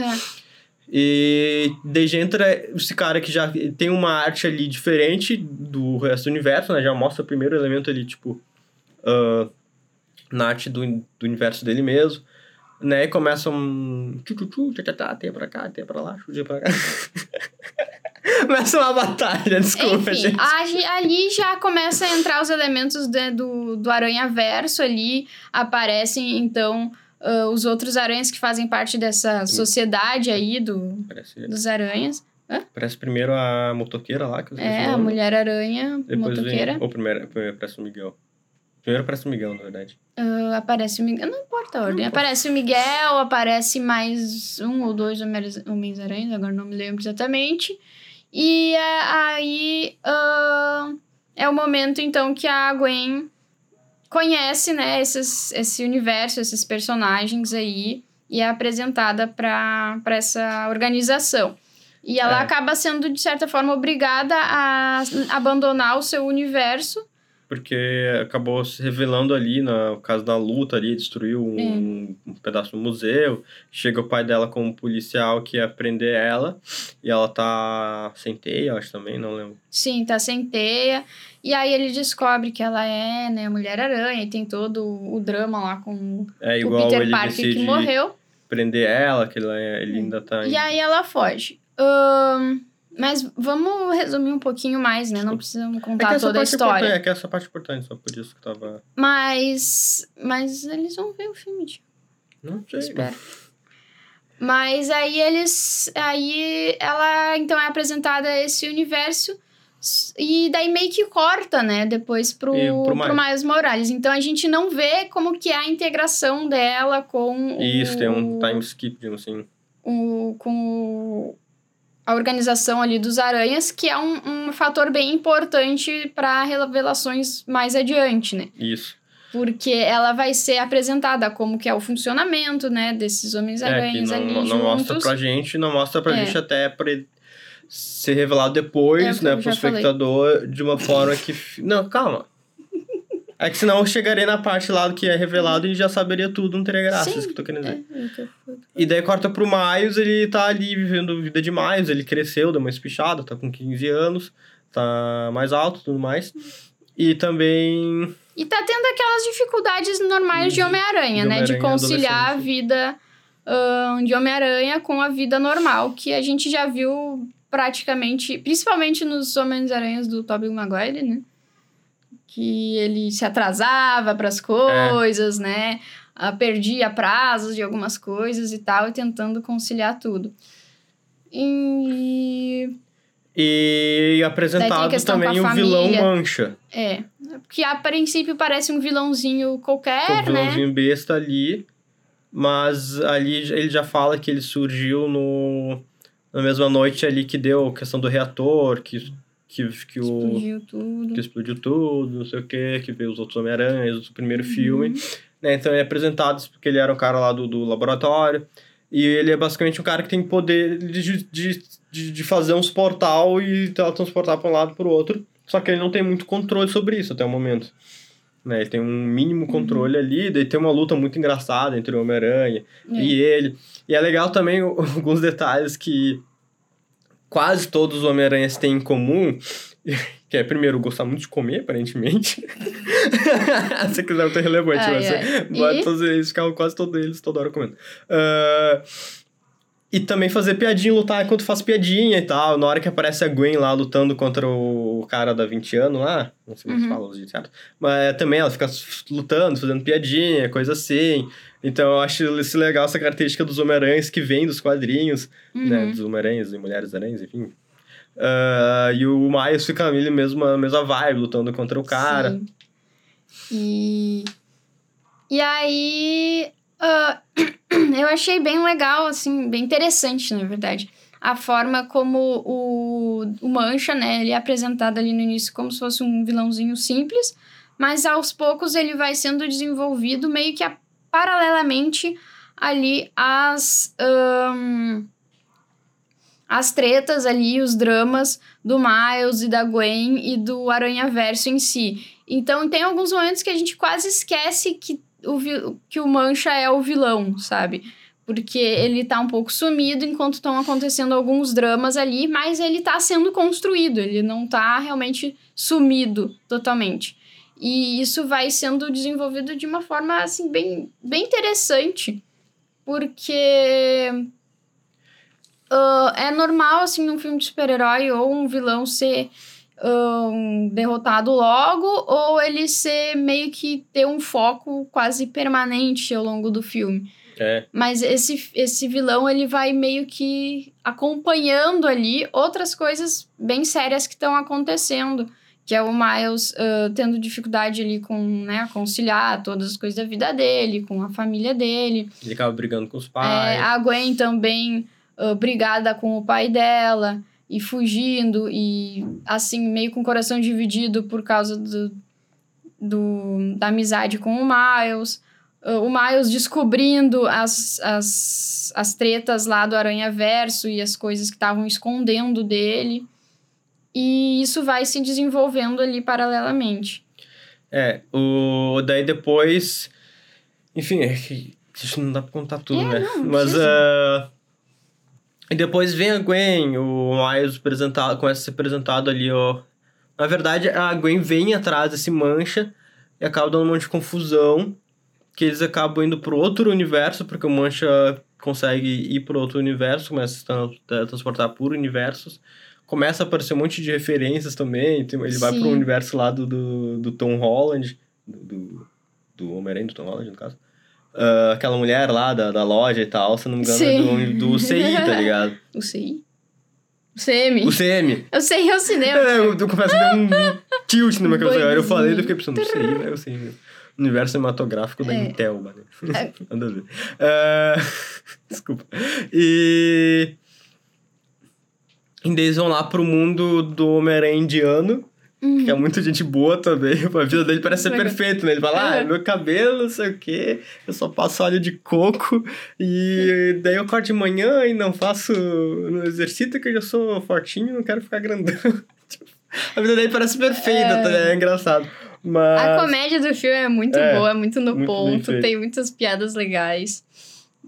A: E já entra esse cara que já tem uma arte ali diferente do resto do universo, né? Já mostra o primeiro elemento ali, tipo, ah, na arte do, do universo dele mesmo. Né? E começa um. Tchu, teia pra cá, teia pra lá, chute pra cá. começa uma batalha, desculpa,
B: Enfim,
A: gente.
B: agi- ali já começa a entrar os elementos de- do, do Aranha Verso ali. Aparecem, então, ah, os outros aranhas que fazem parte dessa sociedade aí do,
A: Parece,
B: dos aranhas.
A: parece primeiro a motoqueira lá, que eu
B: É, a. Mulher-Aranha, motoqueira.
A: vem. Ou primeiro, primeiro aparece o Miguel. Primeiro aparece o Miguel, na verdade.
B: Ah, aparece o Miguel. Não importa a ordem. Aparece o Miguel, aparece mais um ou dois Homens- Homens-Aranhas, agora não me lembro exatamente. E é, aí ah, é o momento, então, que a Gwen conhece, né, esses, esse universo, esses personagens aí, e é apresentada para essa organização. E ela
A: É.
B: acaba sendo, de certa forma, obrigada a abandonar o seu universo
A: Porque acabou se revelando ali, no caso da luta ali, destruiu um, um pedaço do museu. Chega o pai dela como policial que ia prender ela. E ela tá sem teia, acho também, não lembro.
B: Sim, tá sem teia. E aí ele descobre que ela é, né, Mulher-Aranha e tem todo o drama lá com
A: É
B: o
A: igual
B: Peter
A: ele
B: Parker que morreu.
A: prender ela, que ele, ele ainda tá... em-
B: E aí ela foge. Ahn, mas vamos resumir um pouquinho mais, né? Não precisamos
A: É
B: contar
A: essa
B: toda a
A: é
B: história.
A: é que essa parte é importante, só por isso que tava...
B: Mas. Mas eles vão ver o filme, tio.
A: Não sei.
B: Espero. Mas aí eles. Aí ela então é apresentada esse universo. E daí meio que corta, né? Depois pro,
A: E pro
B: pro,
A: Miles.
B: Miles Morales. Então a gente não vê como que é a integração dela com
A: Isso,
B: o,
A: tem um time skip, digamos assim.
B: o, com o- a organização ali dos aranhas, que é um, um fator bem importante para revelações mais adiante, né?
A: Isso.
B: Porque ela vai ser apresentada como que é o funcionamento, né, desses
A: É,
B: Homens-Aranhas
A: não,
B: ali
A: não
B: juntos.
A: mostra pra gente, não mostra pra
B: É.
A: gente até pra ele ser revelado depois,
B: É
A: né, pro
B: já falei.
A: espectador, de uma forma que... Não, calma. É que senão eu chegaria na parte lá do que é revelado e já saberia tudo, não teria graça,
B: Sim,
A: isso que eu tô querendo dizer.
B: É, é
A: E daí corta pro Miles, ele tá ali vivendo vida de Miles, ele cresceu, deu uma espichada, tá com 15 anos, tá mais alto e tudo mais. E também
B: E tá tendo aquelas dificuldades normais de
A: De-
B: Homem-Aranha,
A: de
B: né? De
A: Homem-Aranha
B: conciliar a vida ahn, de Homem-Aranha com a vida normal, que a gente já viu praticamente, principalmente nos Homens-Aranhas do Tobey Maguire, né? Que ele se atrasava pras coisas, né? Ah, perdia prazos de algumas coisas e tal, e tentando conciliar tudo. E
A: E apresentado também o vilão. Mancha.
B: é, que a princípio parece um vilãozinho
A: Que é
B: qualquer,
A: um
B: né?
A: vilãozinho besta ali. Mas ali ele já fala que ele surgiu no, na mesma noite ali que deu a questão do reator, que, que, que, o,
B: Explodiu tudo.
A: que explodiu tudo, não sei o que, que veio os outros Homem-Aranhas do primeiro
B: Uhum.
A: filme. Né? Então ele é apresentado porque ele era o cara lá do, do laboratório. E ele é basicamente um cara que tem poder de, de, de, de fazer uns portal e teletransportar para um lado para o outro. Só que ele não tem muito controle sobre isso até o momento. Né? Ele tem um
B: Uhum.
A: mínimo controle ali, daí tem uma luta muito engraçada entre o Homem-Aranha
B: É.
A: e ele. E é legal também o- alguns detalhes que quase todos os Homem-Aranhas têm em comum. Que é, primeiro, gostar muito de comer, aparentemente. Se quiser, não tem relevante,
B: Ai,
A: mas,
B: ai.
A: mas
B: E?
A: todos eles ficavam quase todos eles toda hora comendo. Ah, e também fazer piadinha, lutar enquanto faz piadinha e tal. Na hora que aparece a Gwen lá lutando contra o cara da 20 anos lá, não sei como se
B: Uhum.
A: fala o certo, mas também ela fica lutando, fazendo piadinha, coisa assim. Então eu acho isso legal, essa característica dos Homem-Aranhas que vem dos quadrinhos, né?
B: Uhum.
A: Dos Homem-Aranhas e Mulheres-Aranhas, enfim. Ah, e o Miles fica ali mesma, mesma vibe, lutando contra o cara.
B: Sim. E. E aí. Ah, eu achei bem legal, assim, bem interessante, na verdade. A forma como o, o Mancha, né? Ele é apresentado ali no início como se fosse um vilãozinho simples, mas aos poucos ele vai sendo desenvolvido meio que a- paralelamente ali às. ahn, as tretas ali, os dramas do Miles e da Gwen e do Aranha Verso em si. Então tem alguns momentos que a gente quase esquece que o, que o Mancha é o vilão, sabe? Porque ele tá um pouco sumido enquanto estão acontecendo alguns dramas ali, mas ele tá sendo construído, ele não tá realmente sumido totalmente. E isso vai sendo desenvolvido de uma forma, assim, bem, bem interessante, porque ah, é normal, assim, num filme de super-herói ou um vilão ser ahn, derrotado logo, ou ele ser meio que ter um foco quase permanente ao longo do filme.
A: É.
B: Mas esse, esse vilão, ele vai meio que acompanhando ali outras coisas bem sérias que estão acontecendo. Que é o Miles ah, tendo dificuldade ali com, né, conciliar todas as coisas da vida dele, com a família dele.
A: Ele acaba brigando com os
B: É,
A: pais.
B: a Gwen também ah, brigada com o pai dela e fugindo e assim meio com o coração dividido por causa do, do da amizade com o Miles. Ah, o Miles descobrindo as, as, as tretas lá do Aranha Verso e as coisas que estavam escondendo dele. E isso vai se desenvolvendo ali paralelamente.
A: É, o... daí depois. Enfim, é que isso não dá pra contar tudo,
B: É,
A: né?
B: não,
A: Mas.
B: precisa.
A: E depois vem a Gwen, o Miles apresentado, começa a ser apresentado ali, ó. Na verdade, a Gwen vem atrás desse mancha e acaba dando um monte de confusão. Que eles acabam indo pro outro universo, porque o mancha consegue ir pro outro universo, começa a transportar por universos. Começa a aparecer um monte de referências também. Ele vai pro
B: Sim.
A: universo lá do, do, do Tom Holland, do, do, do Homem-Aranha, do Tom Holland, no caso. Ah, aquela mulher lá da, da loja e tal, se não me engano, é do, do CI, tá ligado?
B: O CI? O CM?
A: O CM.
B: Eu sei, é o cinema.
A: É, eu, eu confesso que deu um tilt minha cabeça. Agora eu falei e eu fiquei pensando, o CI, né? Eu sei. né? Universo cinematográfico da
B: É.
A: Intel, mano.
B: É.
A: Nada a ver. Ah, desculpa. E. E eles vão lá pro mundo do Homem-Aranha indiano. Que é muito gente boa também. A vida dele parece ser perfeita, né? Ele fala, ah,
B: Uhum.
A: meu cabelo, não sei o quê, eu só passo óleo de coco e daí eu acordo de manhã e não faço, não exercito que eu já sou fortinho, não quero ficar grandão. Tipo, a vida dele parece perfeita,
B: É.
A: tá? é engraçado. Mas...
B: A comédia do filme é muito
A: É,
B: boa, é muito no
A: muito
B: ponto, tem muitas piadas legais.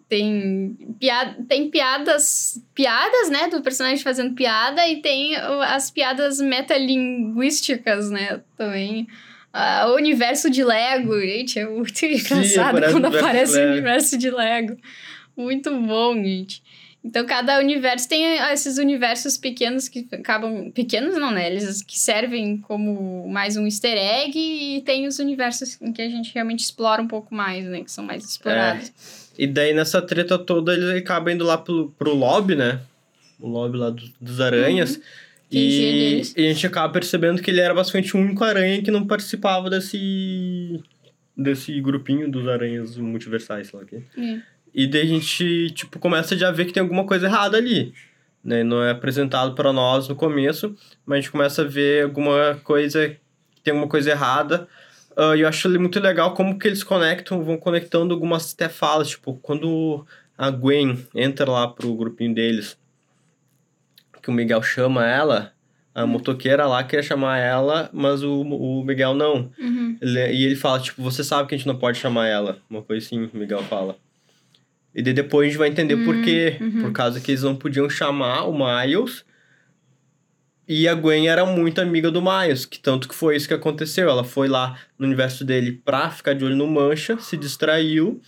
B: Tem, piada, tem piadas, piadas, né, do personagem fazendo piada e tem as piadas metalinguísticas, né, também. Ah, o universo de Lego, gente, é muito engraçado
A: parece
B: quando aparece o universo de Lego. Muito bom, gente. Então, cada universo tem esses universos pequenos que acabam. Pequenos não, né? Eles que servem como mais um easter egg e tem os universos em que a gente realmente explora um pouco mais, né? Que são mais explorados.
A: E daí nessa treta toda ele acaba indo lá pro, pro lobby, né? O lobby lá do- dos aranhas.
B: Fingir
A: E, e a gente acaba percebendo que ele era basicamente o único aranha que não participava desse. desse grupinho dos aranhas multiversais, sei lá.
B: É.
A: E daí a gente, tipo, começa já a ver que tem alguma coisa errada ali. Né? Não é apresentado para nós no começo, mas a gente começa a ver alguma coisa, tem alguma coisa errada. E eu acho ele muito legal como que eles conectam, vão conectando algumas até falas, tipo, quando a Gwen entra lá pro grupinho deles, que o Miguel chama ela, a motoqueira lá quer chamar ela, mas o, o Miguel não.
B: Uhum.
A: Ele- e ele fala, tipo, você sabe que a gente não pode chamar ela. Uma coisa assim, o Miguel fala. E daí depois a gente vai entender por
B: Hum,
A: quê.
B: uhum.
A: Por causa que eles não podiam chamar o Miles. E a Gwen era muito amiga do Miles, que tanto que foi isso que aconteceu. Ela foi lá no universo dele pra ficar de olho no Mancha, se distraiu,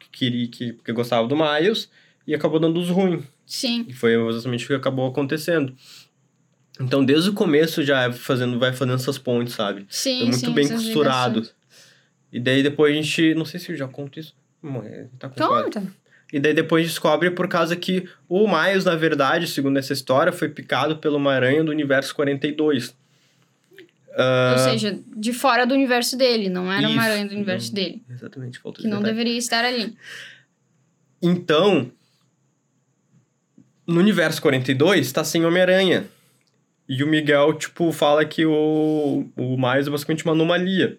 A: que queria, que, porque gostava do Miles, e acabou dando os ruins.
B: Sim.
A: E foi exatamente o que acabou acontecendo. Então, desde o começo já é fazendo, vai fazendo essas pontes, sabe?
B: Sim,
A: É muito
B: sim,
A: bem costurado.
B: ligações.
A: E daí depois a gente. Não sei se eu já conto isso. Tá com.
B: Conta.
A: E daí depois descobre por causa que o Miles, na verdade, segundo essa história, foi picado pela uma aranha do universo 42.
B: Ou seja, de fora do universo dele, não era uma aranha do universo
A: Não.
B: dele.
A: Exatamente, faltou
B: Que não
A: detalhe.
B: deveria estar ali.
A: Então, no universo 42, tá sem Homem-Aranha. E o Miguel, tipo, fala que o, o Miles é basicamente uma anomalia.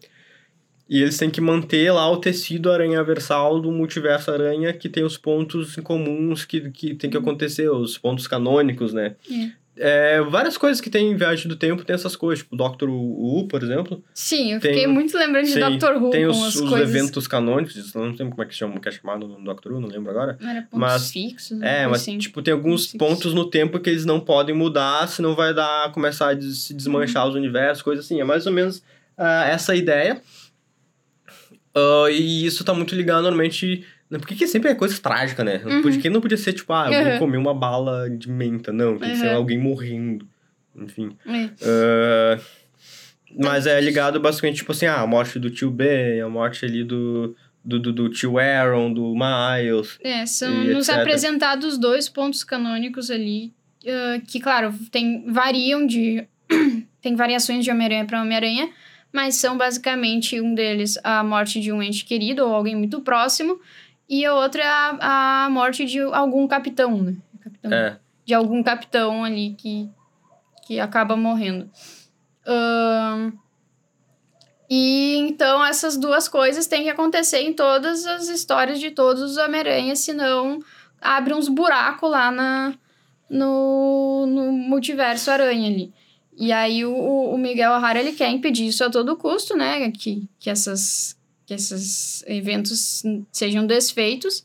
A: E eles têm que manter lá o tecido aranha-versal do multiverso aranha, que tem os pontos em comuns que, que tem que acontecer, os pontos canônicos, né? É, várias coisas que tem em Viagem do Tempo tem essas coisas, tipo Doctor Who, por exemplo.
B: Sim, eu
A: Tem-
B: fiquei muito lembrando de Doctor Who
A: tem
B: com
A: os,
B: as
A: os
B: coisas.
A: eventos canônicos, não lembro como é que, chama, que é chamado no Doctor Who, não lembro agora.
B: Não era pontos
A: mas-
B: fixos?
A: É, mas
B: assim.
A: tipo, tem alguns
B: Fixos.
A: pontos no tempo que eles não podem mudar, senão vai dar, começar a se desmanchar os universos, coisa assim. É mais ou menos ah, essa a ideia. Ah, e isso tá muito ligado normalmente. né, Porque que sempre é coisa trágica, né?
B: Uhum.
A: Porque não podia ser, tipo, ah, alguém
B: Uhum.
A: comeu uma bala de menta. Não, tem que ser
B: Uhum.
A: alguém morrendo. Enfim. Ah, mas é ligado basicamente, tipo assim, ah, a morte do tio Ben, a morte ali do, do, do, do tio Aaron, do Miles.
B: É, são nos
A: etc.
B: apresentados dois pontos canônicos ali, ah, que, claro, tem, variam de. tem variações de Homem-Aranha para Homem-Aranha, mas são basicamente um deles a morte de um ente querido ou alguém muito próximo, e a outra é a, a morte de algum capitão, né? Capitão.
A: É.
B: de algum capitão ali que, que acaba morrendo. E então essas duas coisas têm que acontecer em todas as histórias de todos os Homem-Aranha, senão abre uns buracos lá na, no, no multiverso aranha ali. E aí o, o Miguel O'Hara ele quer impedir isso a todo custo, né? Que, que, essas, que esses eventos sejam desfeitos.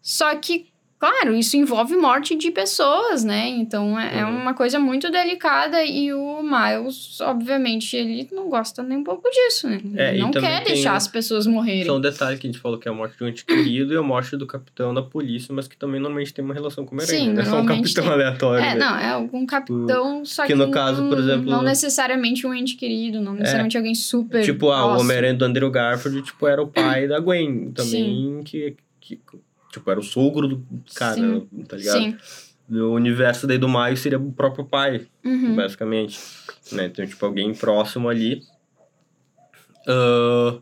B: Só que, claro, isso envolve morte de pessoas, né? Então é, é
A: Uhum.
B: uma coisa muito delicada e o Miles, obviamente, ele não gosta nem um pouco disso, né?
A: É,
B: ele não quer deixar as pessoas morrerem.
A: Só um detalhe que a gente falou que é a morte de um ente querido e a morte do capitão da polícia, mas que também normalmente tem uma relação com o.
B: Sim,
A: Não é só um capitão
B: tem.
A: aleatório.
B: É,
A: né?
B: não, é algum capitão, só
A: que
B: que,
A: no caso, por
B: não-
A: exemplo-
B: Não necessariamente um ente querido, não necessariamente alguém super.
A: Tipo, ah, o. Homem-Aranha do Andrew Garfield, tipo, era o pai da Gwen também, que, que, tipo, era o sogro do cara,
B: Sim.
A: tá ligado?
B: Sim.
A: O universo daí do Miles seria o próprio pai,
B: Uhum.
A: basicamente. Né? Então, tipo, alguém próximo ali. Ah,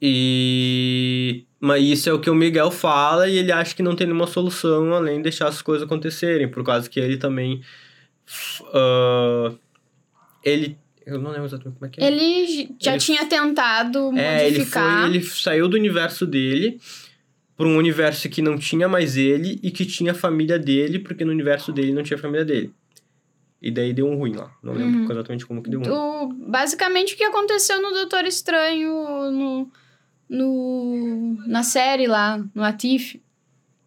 A: e... Mas isso é o que o Miguel fala e ele acha que não tem nenhuma solução além de deixar as coisas acontecerem, por causa que ele também... ah, ele, Eu não lembro exatamente como é que é.
B: Ele já
A: Ele-
B: tinha tentado
A: É, ele
B: modificar.
A: foi, ele saiu do universo dele para um universo que não tinha mais ele e que tinha a família dele, porque no universo dele não tinha a família dele. E daí deu um ruim lá. Não lembro
B: Uhum.
A: exatamente como que deu um ruim.
B: Basicamente o que aconteceu no Doutor Estranho no, no, na série lá, no Atif.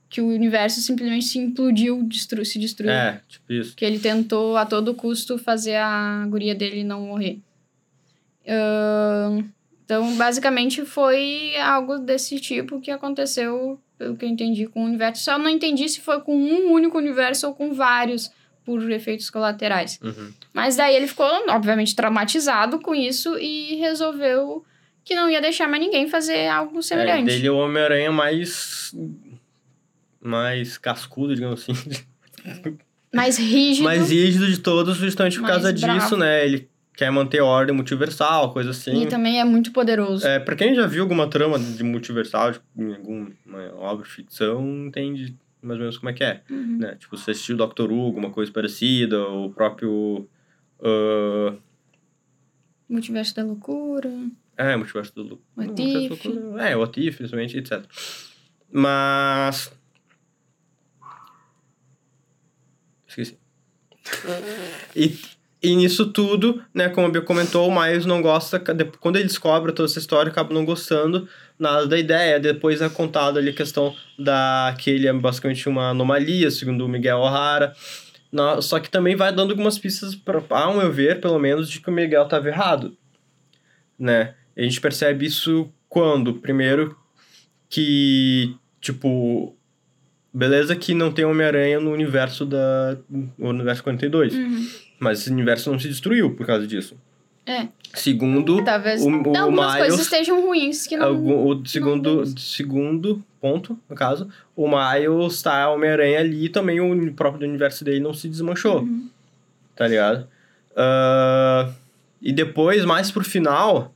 B: Que o universo simplesmente se implodiu, destru, se destruiu.
A: É, tipo isso.
B: Que ele tentou a todo custo fazer a guria dele não morrer. Ahn, então, basicamente, foi algo desse tipo que aconteceu, pelo que eu entendi, com o universo. Só não entendi se foi com um único universo ou com vários, por efeitos colaterais.
A: Uhum.
B: Mas daí ele ficou, obviamente, traumatizado com isso e resolveu que não ia deixar mais ninguém fazer algo
A: É,
B: semelhante.
A: dele é o Homem-Aranha mais. mais cascudo, digamos assim.
B: Mais rígido.
A: mais rígido de todos, justamente por
B: Mais
A: causa
B: bravo.
A: disso, né? Ele quer manter a ordem multiversal, coisa assim.
B: E também é muito poderoso.
A: É, pra quem já viu alguma trama de multiversal, tipo, em alguma obra de ficção, entende mais ou menos como é que é,
B: Uhum.
A: né? Tipo, você assistiu Doctor Who, alguma coisa parecida, o próprio... ah,
B: Multiverso da loucura.
A: é, Multiverso do... Lu-
B: What
A: não, Multiverso
B: If.
A: do Lu- É, o What If, principalmente, etc. Mas... Esqueci. E, e nisso tudo, né, como a Bia comentou, o Miles não gosta, quando ele descobre toda essa história, acaba não gostando nada da ideia. Depois é contado ali a questão da que ele é basicamente uma anomalia, segundo o Miguel O'Hara. Só que também vai dando algumas pistas, pra, ao meu ver, pelo menos, de que o Miguel estava errado. Né? A gente percebe isso quando? Primeiro, que, tipo, beleza que não tem Homem-Aranha no universo da. no universo 42.
B: Uhum.
A: Mas esse universo não se destruiu por causa disso.
B: É.
A: Segundo,
B: Talvez
A: o, o
B: algumas
A: Miles,
B: coisas estejam ruins que não.
A: algum- o segundo,
B: vemos.
A: segundo ponto, no caso, o Miles tá Homem-Aranha ali e também o próprio universo dele não se desmanchou,
B: Uhum.
A: tá ligado? Ah, e depois, mais pro final,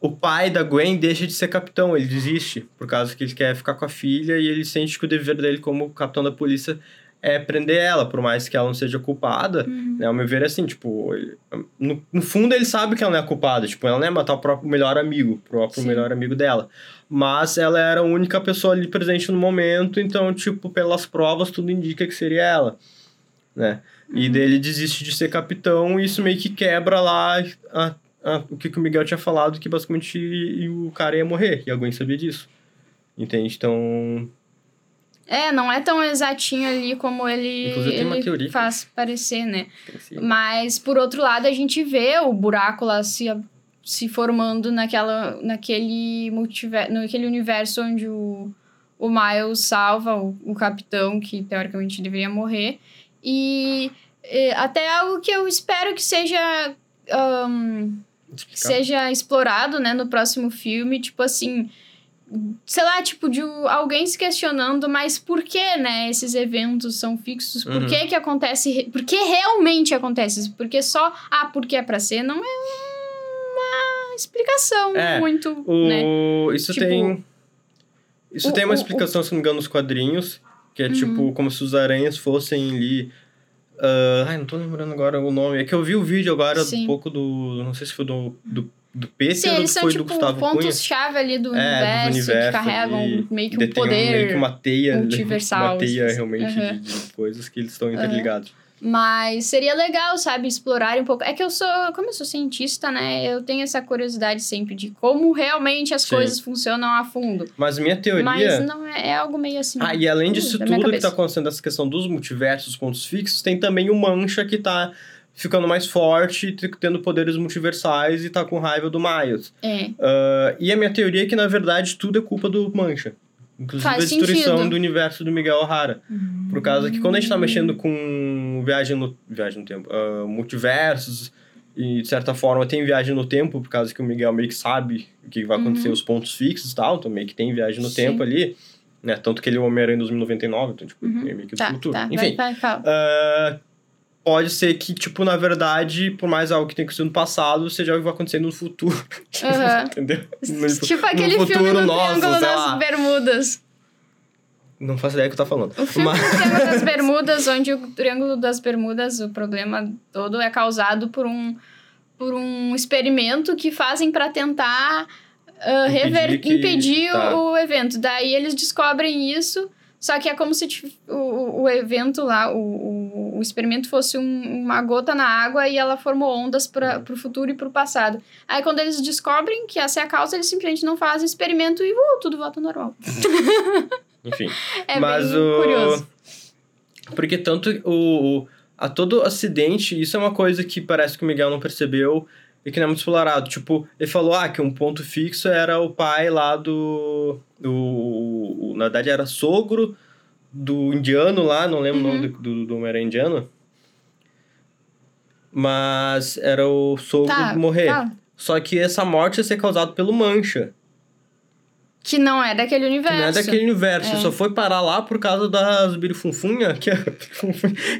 A: o pai da Gwen deixa de ser capitão, ele desiste, por causa que ele quer ficar com a filha e ele sente que o dever dele como capitão da polícia é prender ela, por mais que ela não seja culpada,
B: Uhum.
A: né, ao meu ver, é assim, tipo, no, no fundo ele sabe que ela não é culpada, tipo, ela não é matar o próprio melhor amigo, o próprio
B: Sim.
A: melhor amigo dela. Mas ela era a única pessoa ali presente no momento, então, tipo, pelas provas, tudo indica que seria ela, né? E
B: Uhum.
A: dele desiste de ser capitão e isso meio que quebra lá a- a- o que, que o Miguel tinha falado, que basicamente o cara ia morrer, e alguém sabia disso. Entende? Então,
B: É, não é tão exatinho ali como ele, ele faz parecer, né? Mas, por outro lado, a gente vê o buraco lá se, se formando naquela, naquele, multiver, naquele universo onde o, o Miles salva o, o capitão, que teoricamente deveria morrer. E eh, até algo que eu espero que seja.
A: explicar.
B: seja explorado, né, no próximo filme, tipo assim, sei lá, tipo, de o- alguém se questionando, mas por que, né, esses eventos são fixos? Por
A: Uhum.
B: que que acontece? Por que realmente acontece? Porque só, ah, porque é pra ser, não é uma explicação
A: É,
B: muito, né?
A: O... Isso
B: Tipo,
A: tem. Isso
B: o-
A: tem uma
B: o-
A: explicação, se não me engano, nos quadrinhos. Que é
B: Uhum.
A: tipo, como se os aranhas fossem ali. ah, ai, não tô lembrando agora o nome. É que eu vi o vídeo agora
B: Sim.
A: um pouco do. Não sei se foi do, do, do Peter
B: Sim, eles são,
A: foi
B: tipo,
A: do Gustavo
B: pontos-chave ali do,
A: É,
B: universo,
A: dos universos
B: que carregam meio que um poder...
A: meio que uma teia,
B: multiversal,
A: uma teia
B: assim.
A: realmente
B: Aham.
A: de, de coisas que eles estão interligados.
B: Mas seria legal, sabe, explorar um pouco. É que eu sou, como eu sou cientista, né, eu tenho essa curiosidade sempre de como realmente as
A: Sim.
B: coisas funcionam a fundo.
A: Mas minha teoria.
B: Mas não é, é algo meio assim.
A: Ah, e além disso tudo que tá acontecendo, essa questão dos multiversos, pontos fixos, tem também o Mancha que tá ficando mais forte, tendo poderes multiversais e tá com raiva do Miles.
B: É.
A: Ah, e a minha teoria é que, na verdade, tudo é culpa do Mancha. Inclusive
B: Faz
A: a destruição
B: sentido.
A: do universo do Miguel O'Hara. Por causa que quando a gente tá mexendo com viagem no, viagem no tempo, ah, multiversos, e de certa forma tem viagem no tempo, por causa que o Miguel meio que sabe o que vai acontecer,
B: Uhum.
A: os pontos fixos e tal, então meio que tem viagem no
B: Sim.
A: tempo ali, né? Tanto que ele é o Homem-Aranha em 2099, então, tipo,
B: Uhum.
A: meio que do
B: Tá,
A: futuro.
B: tá.
A: Enfim,
B: Vai, vai.
A: Pode ser que, tipo, na verdade, por mais algo que tenha acontecido no passado, seja algo que vai acontecer no futuro.
B: Aham.
A: Entendeu? No-
B: tipo aquele
A: no
B: filme do
A: futuro nosso,
B: Triângulo das. Bermudas.
A: Não faço ideia do que eu tô falando.
B: O filme
A: Mas-
B: do Triângulo das Bermudas, onde o Triângulo das Bermudas, o problema todo é causado por um, por um experimento que fazem para tentar ah,
A: Impedir
B: rever,
A: que-
B: impedir
A: tá.
B: o evento. Daí eles descobrem isso, só que é como se o- o evento lá, o, o, o experimento fosse um- uma gota na água e ela formou ondas para o futuro e para o passado. Aí quando eles descobrem que essa é a causa, eles simplesmente não fazem experimento e uh, tudo volta ao normal.
A: Enfim.
B: É
A: Mas
B: bem
A: o...
B: curioso.
A: Porque tanto o, o- a todo acidente, isso é uma coisa que parece que o Miguel não percebeu e que não é muito explorado. Tipo, ele falou ah, que um ponto fixo era o pai lá do. do o- na verdade, era sogro do indiano lá, não lembro
B: Uhum.
A: o nome do, do, do Homem-Aranha indiano. Mas era o sogro
B: Tá,
A: morrer.
B: fala.
A: Só que essa morte ia ser causada pelo Mancha.
B: Que não é daquele
A: Que
B: universo.
A: não é daquele universo.
B: É.
A: Só foi parar lá por causa das birifunfunha, que a,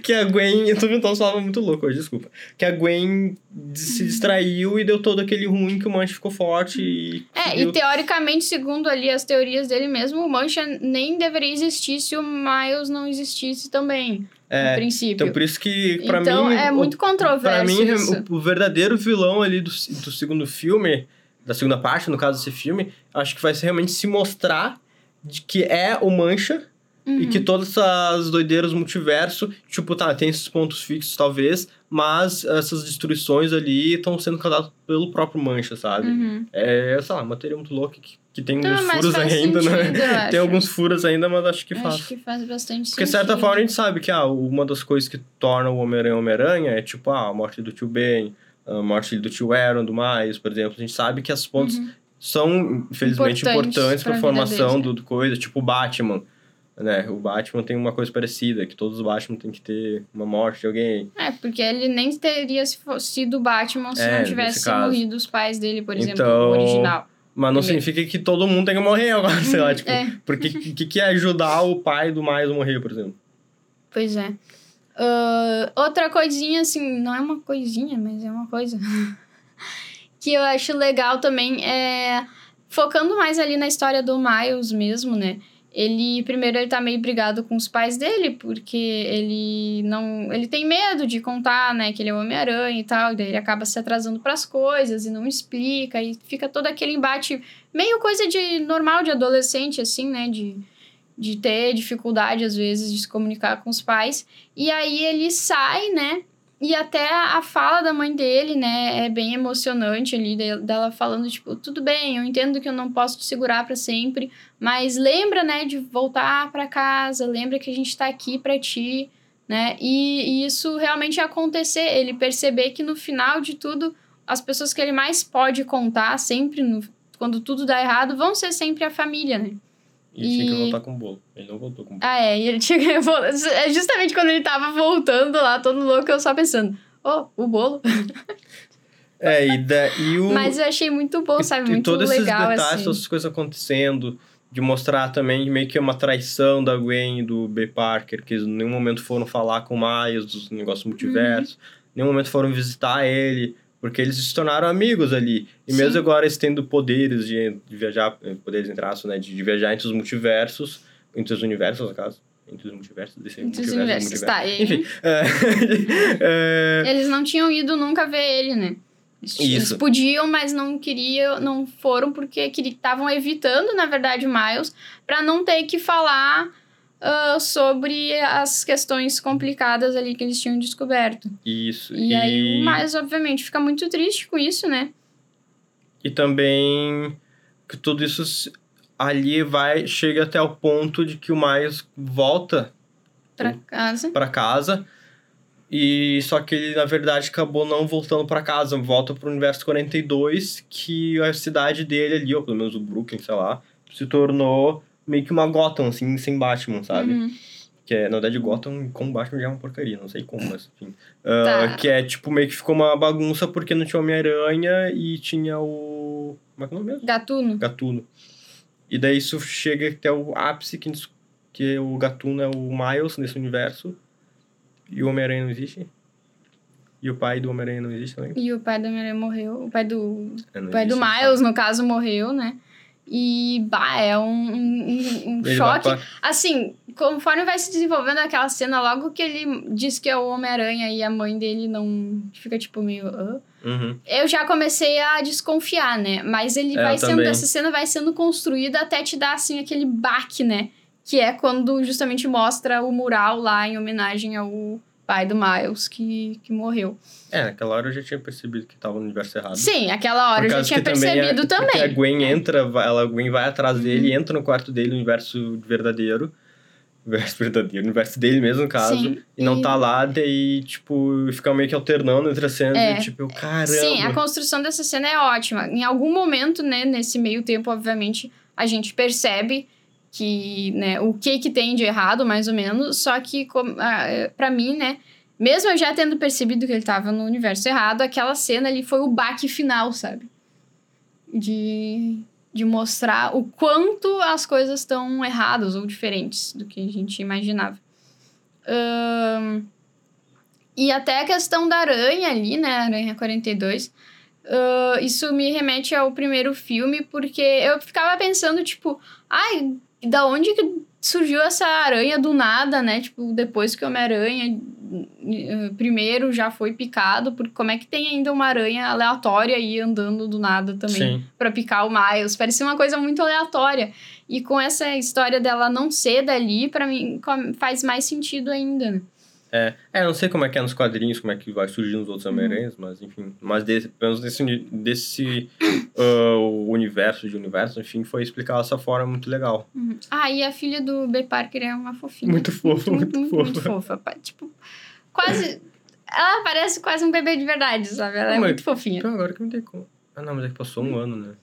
A: que a Gwen... Eu tô inventando muito louco hoje, desculpa. Que a Gwen se distraiu e deu todo aquele ruim que o Mancha ficou forte e...
B: É,
A: conseguiu-
B: e teoricamente, segundo ali as teorias dele mesmo, o Mancha nem deveria existir se o Miles não existisse também,
A: É,
B: no princípio.
A: Então, por isso que, pra
B: Então,
A: mim...
B: é muito
A: Pra
B: controverso
A: mim,
B: isso.
A: o, o verdadeiro vilão ali do, do segundo filme, da segunda parte, no caso desse filme, acho que vai realmente se mostrar de que é o Mancha e
B: Uhum.
A: que todas essas doideiras do multiverso, tipo, tá, tem esses pontos fixos talvez, mas essas destruições ali estão sendo causadas pelo próprio Mancha, sabe?
B: Uhum.
A: É, sei lá, uma teoria muito louca que, que tem alguns
B: mas
A: furos ainda,
B: sentido, eu
A: né? Tem alguns furos ainda, mas acho que faz.
B: Acho que faz bastante
A: Porque, de
B: sentido.
A: certa forma, a gente sabe que ah, uma das coisas que torna o Homem-Aranha Homem-Aranha é, tipo, ah, a morte do tio Ben, a morte do tio Aaron, do Miles, por exemplo. A gente sabe que as pontos
B: Uhum.
A: são, infelizmente,
B: Importantes
A: para a formação
B: deles,
A: do, do coisa. Tipo o Batman, né? O Batman tem uma coisa parecida, que todos os Batman têm que ter uma morte de alguém.
B: É, porque ele nem teria sido Batman se
A: É,
B: não tivesse morrido os pais dele, por exemplo,
A: Então,
B: o original.
A: Mas não significa que todo mundo tem que morrer agora, sei lá, tipo...
B: é.
A: Porque o que, que é ajudar o pai do Miles a morrer, por exemplo?
B: Pois é. Ah, outra coisinha, assim, não é uma coisinha, mas é uma coisa. que eu acho legal também é. Focando mais ali na história do Miles mesmo, né? Ele, primeiro, ele tá meio brigado com os pais dele, porque ele não. Ele tem medo de contar, né, que ele é o Homem-Aranha e tal, e daí ele acaba se atrasando pras coisas e não explica, e fica todo aquele embate, meio coisa de normal de adolescente, assim, né? De, de ter dificuldade, às vezes, de se comunicar com os pais. E aí ele sai, né? E até a fala da mãe dele, né, é bem emocionante ali, de- dela falando, tipo, tudo bem, eu entendo que eu não posso te segurar para sempre, mas lembra, né, de voltar para casa, lembra que a gente tá aqui para ti, né? E, e isso realmente acontecer, ele perceber que no final de tudo, as pessoas que ele mais pode contar, sempre, no, quando tudo dá errado, vão ser sempre a família, né?
A: E, tinha que voltar com o bolo. Ele não voltou com o bolo.
B: Ah, é, e ele tinha que vol- é Justamente quando ele tava voltando lá, todo louco, eu só pensando, oh, o bolo.
A: É, e, da, e o...
B: Mas eu achei muito bom, sabe?
A: e
B: Muito
A: todos esses
B: legal,
A: detalhes,
B: assim.
A: todas essas coisas acontecendo, de mostrar também meio que uma traição da Gwen e do B. Parker, que eles em nenhum momento foram falar com o Miles dos negócios multiversos,
B: Uhum.
A: em nenhum momento foram visitar ele, porque eles se tornaram amigos ali. E
B: Sim.
A: mesmo agora eles tendo poderes de, de viajar, eh, poderes entre aspas, né, de, de viajar entre os multiversos, entre os universos, no caso. Entre os multiversos, desse
B: Entre os
A: multiverso,
B: universos, tá, aí?
A: Enfim. é, é,
B: Eles não tinham ido nunca ver ele, né? Eles, eles
A: Isso.
B: podiam, mas não queriam, não foram porque estavam evitando, na verdade, Miles, pra não ter que falar ah, sobre as questões complicadas ali que eles tinham descoberto.
A: isso.
B: E, aí o Miles, obviamente, fica muito triste com isso, né?
A: E também que tudo isso ali vai chega até o ponto de que o Miles volta
B: Pra casa.
A: para casa e só que ele na verdade acabou não voltando para casa, volta pro universo 42, que a cidade dele ali, ou pelo menos o Brooklyn, sei lá, se tornou meio que uma Gotham assim, sem Batman, sabe?
B: Uhum.
A: Que é, na verdade, Gotham com Batman já é uma porcaria, não sei como, mas enfim. Ah,
B: Tá.
A: Que é, tipo, meio que ficou uma bagunça porque não tinha Homem-Aranha e tinha o... Como é que é o nome mesmo?
B: Gatuno.
A: Gatuno. E daí isso chega até o ápice, que, que o Gatuno é o Miles nesse universo. E o Homem-Aranha não existe. E o pai do Homem-Aranha não existe também.
B: E o pai do Homem-Aranha morreu. O pai do,
A: É,
B: o pai do Miles, no caso, morreu, né? E, bah, é um, um, um choque. Assim, conforme vai se desenvolvendo aquela cena, logo que ele diz que é o Homem-Aranha e a mãe dele não fica tipo meio. "Hã?"
A: Uhum.
B: Eu já comecei a desconfiar, né? Mas ele
A: É,
B: vai sendo.
A: também.
B: Essa cena vai sendo construída até te dar, assim, aquele baque, né? Que é quando justamente mostra o mural lá em homenagem ao pai do Miles que, que morreu.
A: É, naquela hora eu já tinha percebido que tava no universo errado.
B: Sim, aquela hora eu já tinha
A: também é-
B: percebido
A: Porque a
B: também. É. Uhum.
A: Gwen entra, ela, a Gwen vai atrás dele, entra no quarto dele, no universo verdadeiro. Universo verdadeiro, universo dele mesmo, no caso.
B: Sim,
A: e não
B: e-
A: tá lá, daí, tipo, fica meio que alternando entre as cenas.
B: É.
A: E, tipo, eu, caramba.
B: Sim, a construção dessa cena é ótima. Em algum momento, né, nesse meio tempo, obviamente, a gente percebe que, né, o que que tem de errado, mais ou menos, só que, ah, pra mim, né, mesmo eu já tendo percebido que ele tava no universo errado, aquela cena ali foi o baque final, sabe? De, de mostrar o quanto as coisas estão erradas ou diferentes do que a gente imaginava. Ahn, e até a questão da aranha ali, né? Aranha 42. ah, isso me remete ao primeiro filme, porque eu ficava pensando, tipo, ai, da onde que surgiu essa aranha do nada, né? Tipo, depois que o Homem-Aranha eh, primeiro já foi picado, porque como é que tem ainda uma aranha aleatória aí andando do nada também pra picar o Miles? Parecia uma coisa muito aleatória. E com essa história dela não ser dali, pra mim faz mais sentido ainda, né?
A: É, é, eu não sei como é que é nos quadrinhos, como é que vai surgir nos
B: Uhum.
A: outros Homem-Aranhas, mas enfim. Mas desse, pelo menos desse, desse ah, universo de universo, enfim, foi explicado dessa forma muito legal.
B: Uhum. Ah, e a filha do B. Parker é uma fofinha.
A: Muito fofa, muito,
B: muito,
A: fofa.
B: muito fofa. Tipo, quase. Ela parece quase um bebê de verdade, sabe? Ela é
A: mas-
B: muito fofinha.
A: Então agora que não tem como. Ah, não, mas é que passou um ano, né?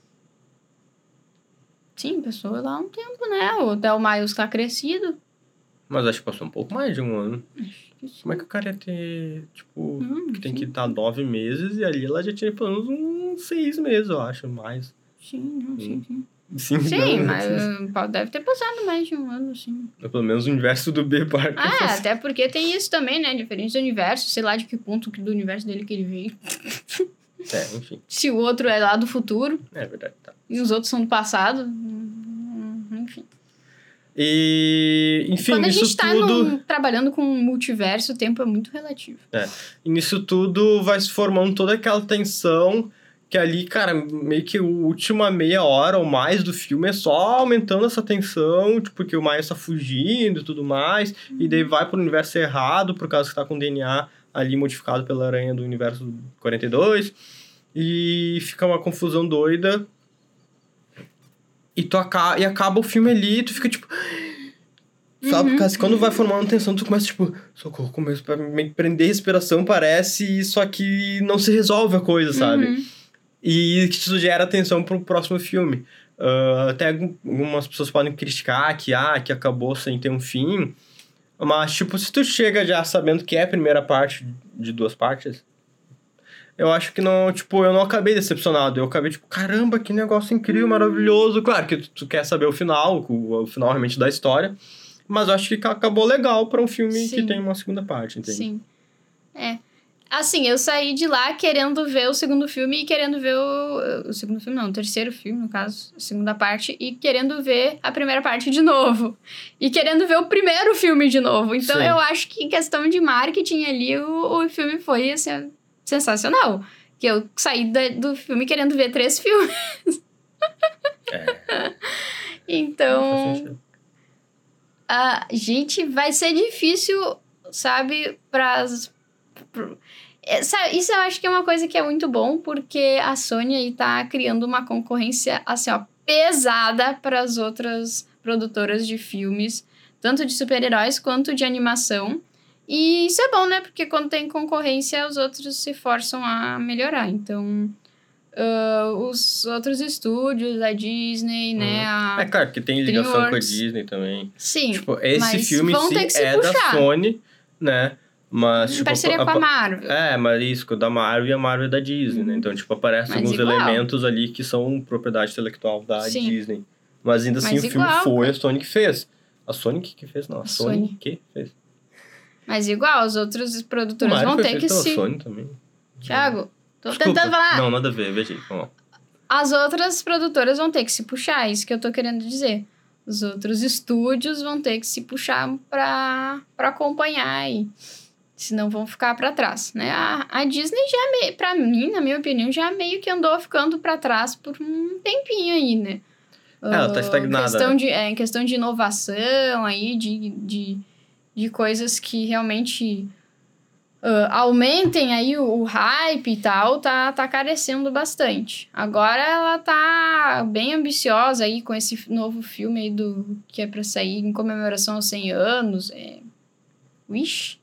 B: Sim, passou lá um tempo, né? O Del Miles tá crescido.
A: Mas acho que passou um pouco mais de um ano.
B: Sim.
A: Como é que o cara ia ter, tipo,
B: Hum,
A: que tem
B: sim.
A: que estar nove meses e ali ela já tinha pelo menos uns seis meses, eu acho, mais.
B: Sim, não, sim, sim.
A: Sim,
B: Sim,
A: não,
B: mas pode- deve ter passado mais de um ano, sim.
A: Pelo menos o universo do B Parker.
B: Ah, até porque tem isso também, né? Diferentes universos, sei lá de que ponto do universo dele que ele veio.
A: É, enfim.
B: Se o outro é lá do futuro
A: É verdade, tá.
B: e os outros são do passado.
A: E, enfim,
B: Quando a gente tá
A: tudo.
B: trabalhando com um multiverso, o tempo é muito relativo.
A: E nisso tudo vai se formando toda aquela tensão que ali, cara, meio que a última meia hora ou mais do filme é só aumentando essa tensão, tipo, que o Miles tá fugindo e tudo mais, e daí vai pro universo errado, por causa que tá com o DNA ali modificado pela aranha do universo 42, e fica uma confusão doida. E, tu aca e acaba o filme ali, e tu fica tipo. Sabe?
B: Uhum.
A: Porque quando vai formando tensão, tu começa, tipo, socorro, começa pra meio que prender respiração, parece, só que não se resolve a coisa, sabe?
B: Uhum.
A: E que isso gera atenção pro próximo filme. Ah, até algum- algumas pessoas podem criticar que, ah, que acabou sem ter um fim. Mas, tipo, se tu chega já sabendo que é a primeira parte de duas partes, eu acho que não, tipo, eu não acabei decepcionado. Eu acabei, tipo, caramba, que negócio incrível, maravilhoso. Claro que tu, tu quer saber o final, o, o final realmente da história. Mas eu acho que acabou legal pra um filme que
B: Sim.
A: tem uma segunda parte, entende?
B: Sim. É. Assim, eu saí de lá querendo ver o segundo filme e querendo ver o. O segundo filme, não, o terceiro filme, no caso, a segunda parte, e querendo ver a primeira parte de novo. E querendo ver o primeiro filme de novo. Então
A: Sim.
B: eu acho que em questão de marketing ali, o, o filme foi assim, sensacional. Que eu saí da- do filme querendo ver três filmes.
A: É,
B: Então. a gente vai ser difícil, sabe, pro- é, isso eu acho que é uma coisa que é muito bom, porque a Sony aí tá criando uma concorrência, assim, ó, pesada para as outras produtoras de filmes, tanto de super-heróis quanto de animação. E isso é bom, né? Porque quando tem concorrência, os outros se forçam a melhorar. Então, ah, os outros estúdios, a Disney, né? A...
A: É claro que tem ligação com a
B: DreamWorks.
A: Disney também.
B: Sim,
A: Tipo, esse filme sim é da
B: puxar.
A: Sony, né? Mas,
B: em
A: tipo,
B: parceria
A: a-
B: com a Marvel.
A: É, mas isso, da Marvel e a Marvel é da Disney, né? Então, tipo, aparecem
B: Mas
A: alguns
B: igual.
A: elementos ali que são propriedade intelectual da
B: Sim.
A: Disney. Mas ainda assim,
B: Mas
A: o filme
B: igual,
A: foi
B: cara.
A: a Sony que fez. A Sony que que fez? Não, a,
B: A
A: Sony,
B: Sony.
A: que fez.
B: Mas igual, os outros produtores vão ter que se.
A: Sony também.
B: Thiago, tô
A: Desculpa.
B: tentando falar.
A: Não, nada a ver, veja aí. Vamos lá.
B: as outras produtoras vão ter que se puxar, é isso que eu tô querendo dizer. Os outros estúdios vão ter que se puxar para acompanhar aí. Senão vão ficar para trás, né? A, a Disney já, me, pra mim, na minha opinião, já meio que andou ficando para trás por um tempinho aí, né?
A: Ela tá
B: Uh,
A: estagnada,
B: Questão
A: né?
B: de, é, em questão de inovação aí, de, de, de coisas que realmente uh, aumentem aí o, o hype e tal, tá, tá carecendo bastante. Agora ela tá bem ambiciosa aí com esse novo filme aí do, que é pra sair em comemoração aos 100 anos. É... Wish?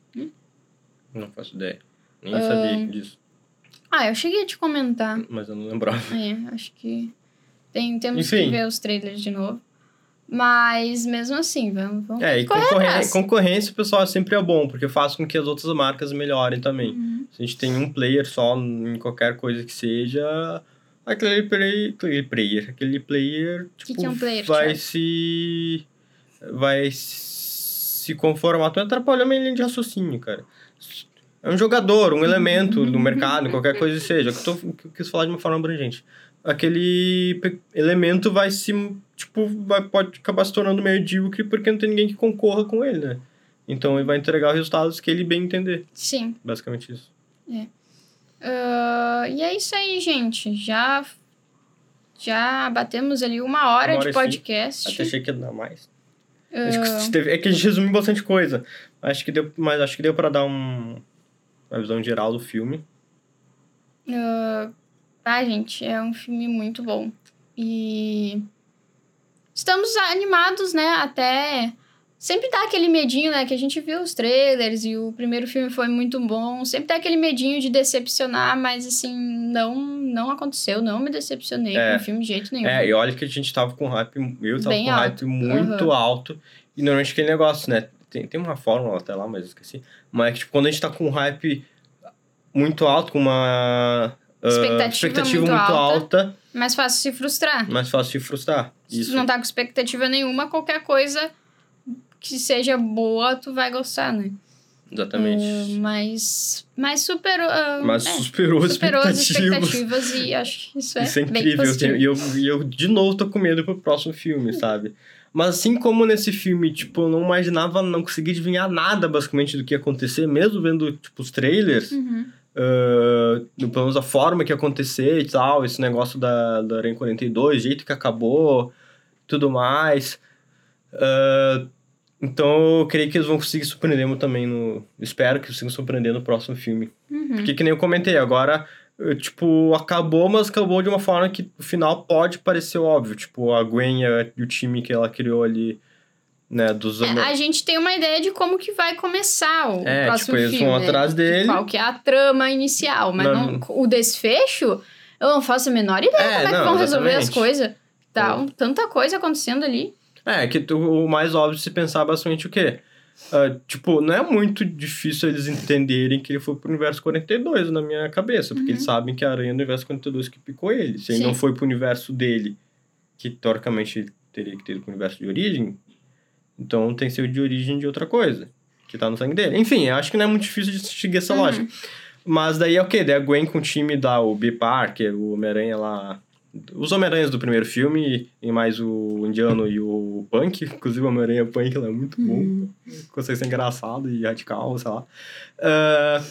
A: Não faço ideia. Nem
B: Ah.
A: sabia disso.
B: Ah, eu cheguei a te comentar.
A: Mas eu não lembrava.
B: É, acho que tem, temos
A: Enfim.
B: que ver os trailers de novo. Mas mesmo assim, vamos, vamos
A: É, e concorrência, concorrência, pessoal, sempre é bom, porque faz com que as outras marcas melhorem também.
B: Uhum.
A: Se a gente tem um player só em qualquer coisa que seja, aquele player, aquele player, aquele player, tipo,
B: que é um player,
A: vai
B: Thiago?
A: se vai se conformar. Tu atrapalhou minha linha de raciocínio, cara. É um jogador, um elemento do mercado, qualquer coisa que seja. Que eu, tô, que eu quis falar de uma forma abrangente. Aquele elemento vai se, tipo, vai, pode acabar se tornando medíocre porque não tem ninguém que concorra com ele, né? Então ele vai entregar os resultados que ele bem entender.
B: Sim.
A: Basicamente isso.
B: Ah, e é isso aí, gente. Já, já batemos ali uma hora,
A: Uma hora
B: de podcast.
A: Até achei que ia dar mais. Acho que é que a gente resumiu bastante coisa. Acho que deu, mas acho que deu pra dar um, uma visão geral do filme.
B: Ah, gente, é um filme muito bom. E estamos animados, né? Até sempre dá aquele medinho, né? Que a gente viu os trailers e o primeiro filme foi muito bom. Sempre dá aquele medinho de decepcionar, mas assim, não, não aconteceu. Não me decepcionei
A: É.
B: com o filme de jeito nenhum.
A: É, e olha que a gente tava com hype, eu tava
B: Bem
A: com hype
B: alto.
A: muito alto. E normalmente aquele negócio, né? Tem, tem uma fórmula até lá, mas eu esqueci. Mas tipo, quando a gente tá com hype muito alto, com uma ah,
B: Expectativa muito
A: muito
B: alta.
A: alta,
B: Mais fácil se frustrar.
A: mais fácil se frustrar.
B: Se
A: Isso.
B: tu não tá com expectativa nenhuma, qualquer coisa que seja boa, tu vai gostar, né?
A: Exatamente.
B: Ah, mas, mas superou. ah,
A: Mas
B: é,
A: superou as
B: superou as
A: expectativas.
B: expectativas e acho que isso é,
A: Isso é incrível. Eu E eu, e eu, de novo, tô com medo pro próximo filme, sabe? Mas assim como nesse filme, tipo, eu não imaginava, não conseguia adivinhar nada, basicamente, do que ia acontecer, mesmo vendo, tipo, os trailers,
B: Uhum.
A: Ah, pelo menos a forma que acontecer e tal, esse negócio da, da Aranha 42, o jeito que acabou, tudo mais. Ah, então, eu creio que eles vão conseguir surpreender também no... Espero que eles consigam surpreender no próximo filme.
B: Uhum.
A: Porque que nem eu comentei, agora, tipo, acabou, mas acabou de uma forma que o final pode parecer óbvio. Tipo, a Gwen e o time que ela criou ali, né, dos...
B: É, a gente tem uma ideia de como que vai começar o
A: É,
B: próximo
A: tipo, eles
B: filme.
A: vão
B: né?
A: atrás dele.
B: Qual que é a trama inicial, mas
A: Não-
B: não- o desfecho, eu não faço a menor ideia
A: É,
B: como é que vão resolver as
A: exatamente.
B: coisas. Tá, um- tanta coisa acontecendo ali.
A: É, que tu- o mais óbvio se pensar basicamente o quê? Ah, tipo, não é muito difícil eles entenderem que ele foi pro universo 42 na minha cabeça, porque eles sabem que a aranha é do universo 42 que picou ele. Se ele
B: Sim.
A: não foi pro universo dele, que teoricamente teria que ter ido pro universo de origem, então tem que ser de origem de outra coisa, que tá no sangue dele. Enfim, acho que não é muito difícil de seguir essa
B: Uhum.
A: lógica. Mas daí é o quê? Daí a Gwen com o time da o B. Parker, o Homem-Aranha lá. Os Homem-Aranhas do primeiro filme, e mais o Indiano e o Punk. Inclusive o Homem-Aranha Punk lá é muito bom. Consegue ser engraçado e radical, sei lá. Ah,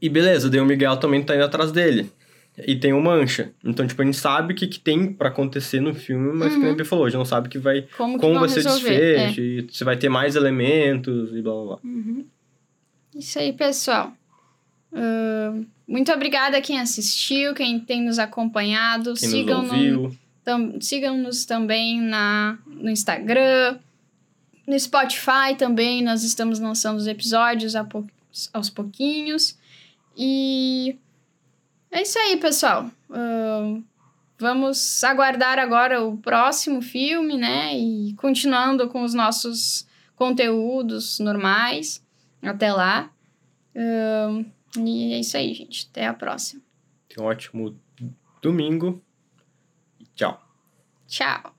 A: E beleza, daí o Miguel também tá indo atrás dele. E tem o Mancha. Então, tipo, a gente sabe o que, que tem pra acontecer no filme, mas que nem a Bia falou, a gente não sabe que vai,
B: Como, que
A: como vai ser desfecho, e se vai ter mais elementos e blá blá blá.
B: É. Isso aí, pessoal. Ahn, muito obrigada a quem assistiu, quem tem nos acompanhado.
A: Quem
B: sigam
A: nos
B: no-
A: ouviu.
B: tam- Sigam-nos também na, no Instagram, no Spotify também. Nós estamos lançando os episódios aos pouquinhos. E é isso aí, pessoal. Ahn, vamos aguardar agora o próximo filme, né? E continuando com os nossos conteúdos normais. Até lá. Ahn, e é isso aí, gente. Até a próxima.
A: Tenha um ótimo domingo. Tchau.
B: Tchau.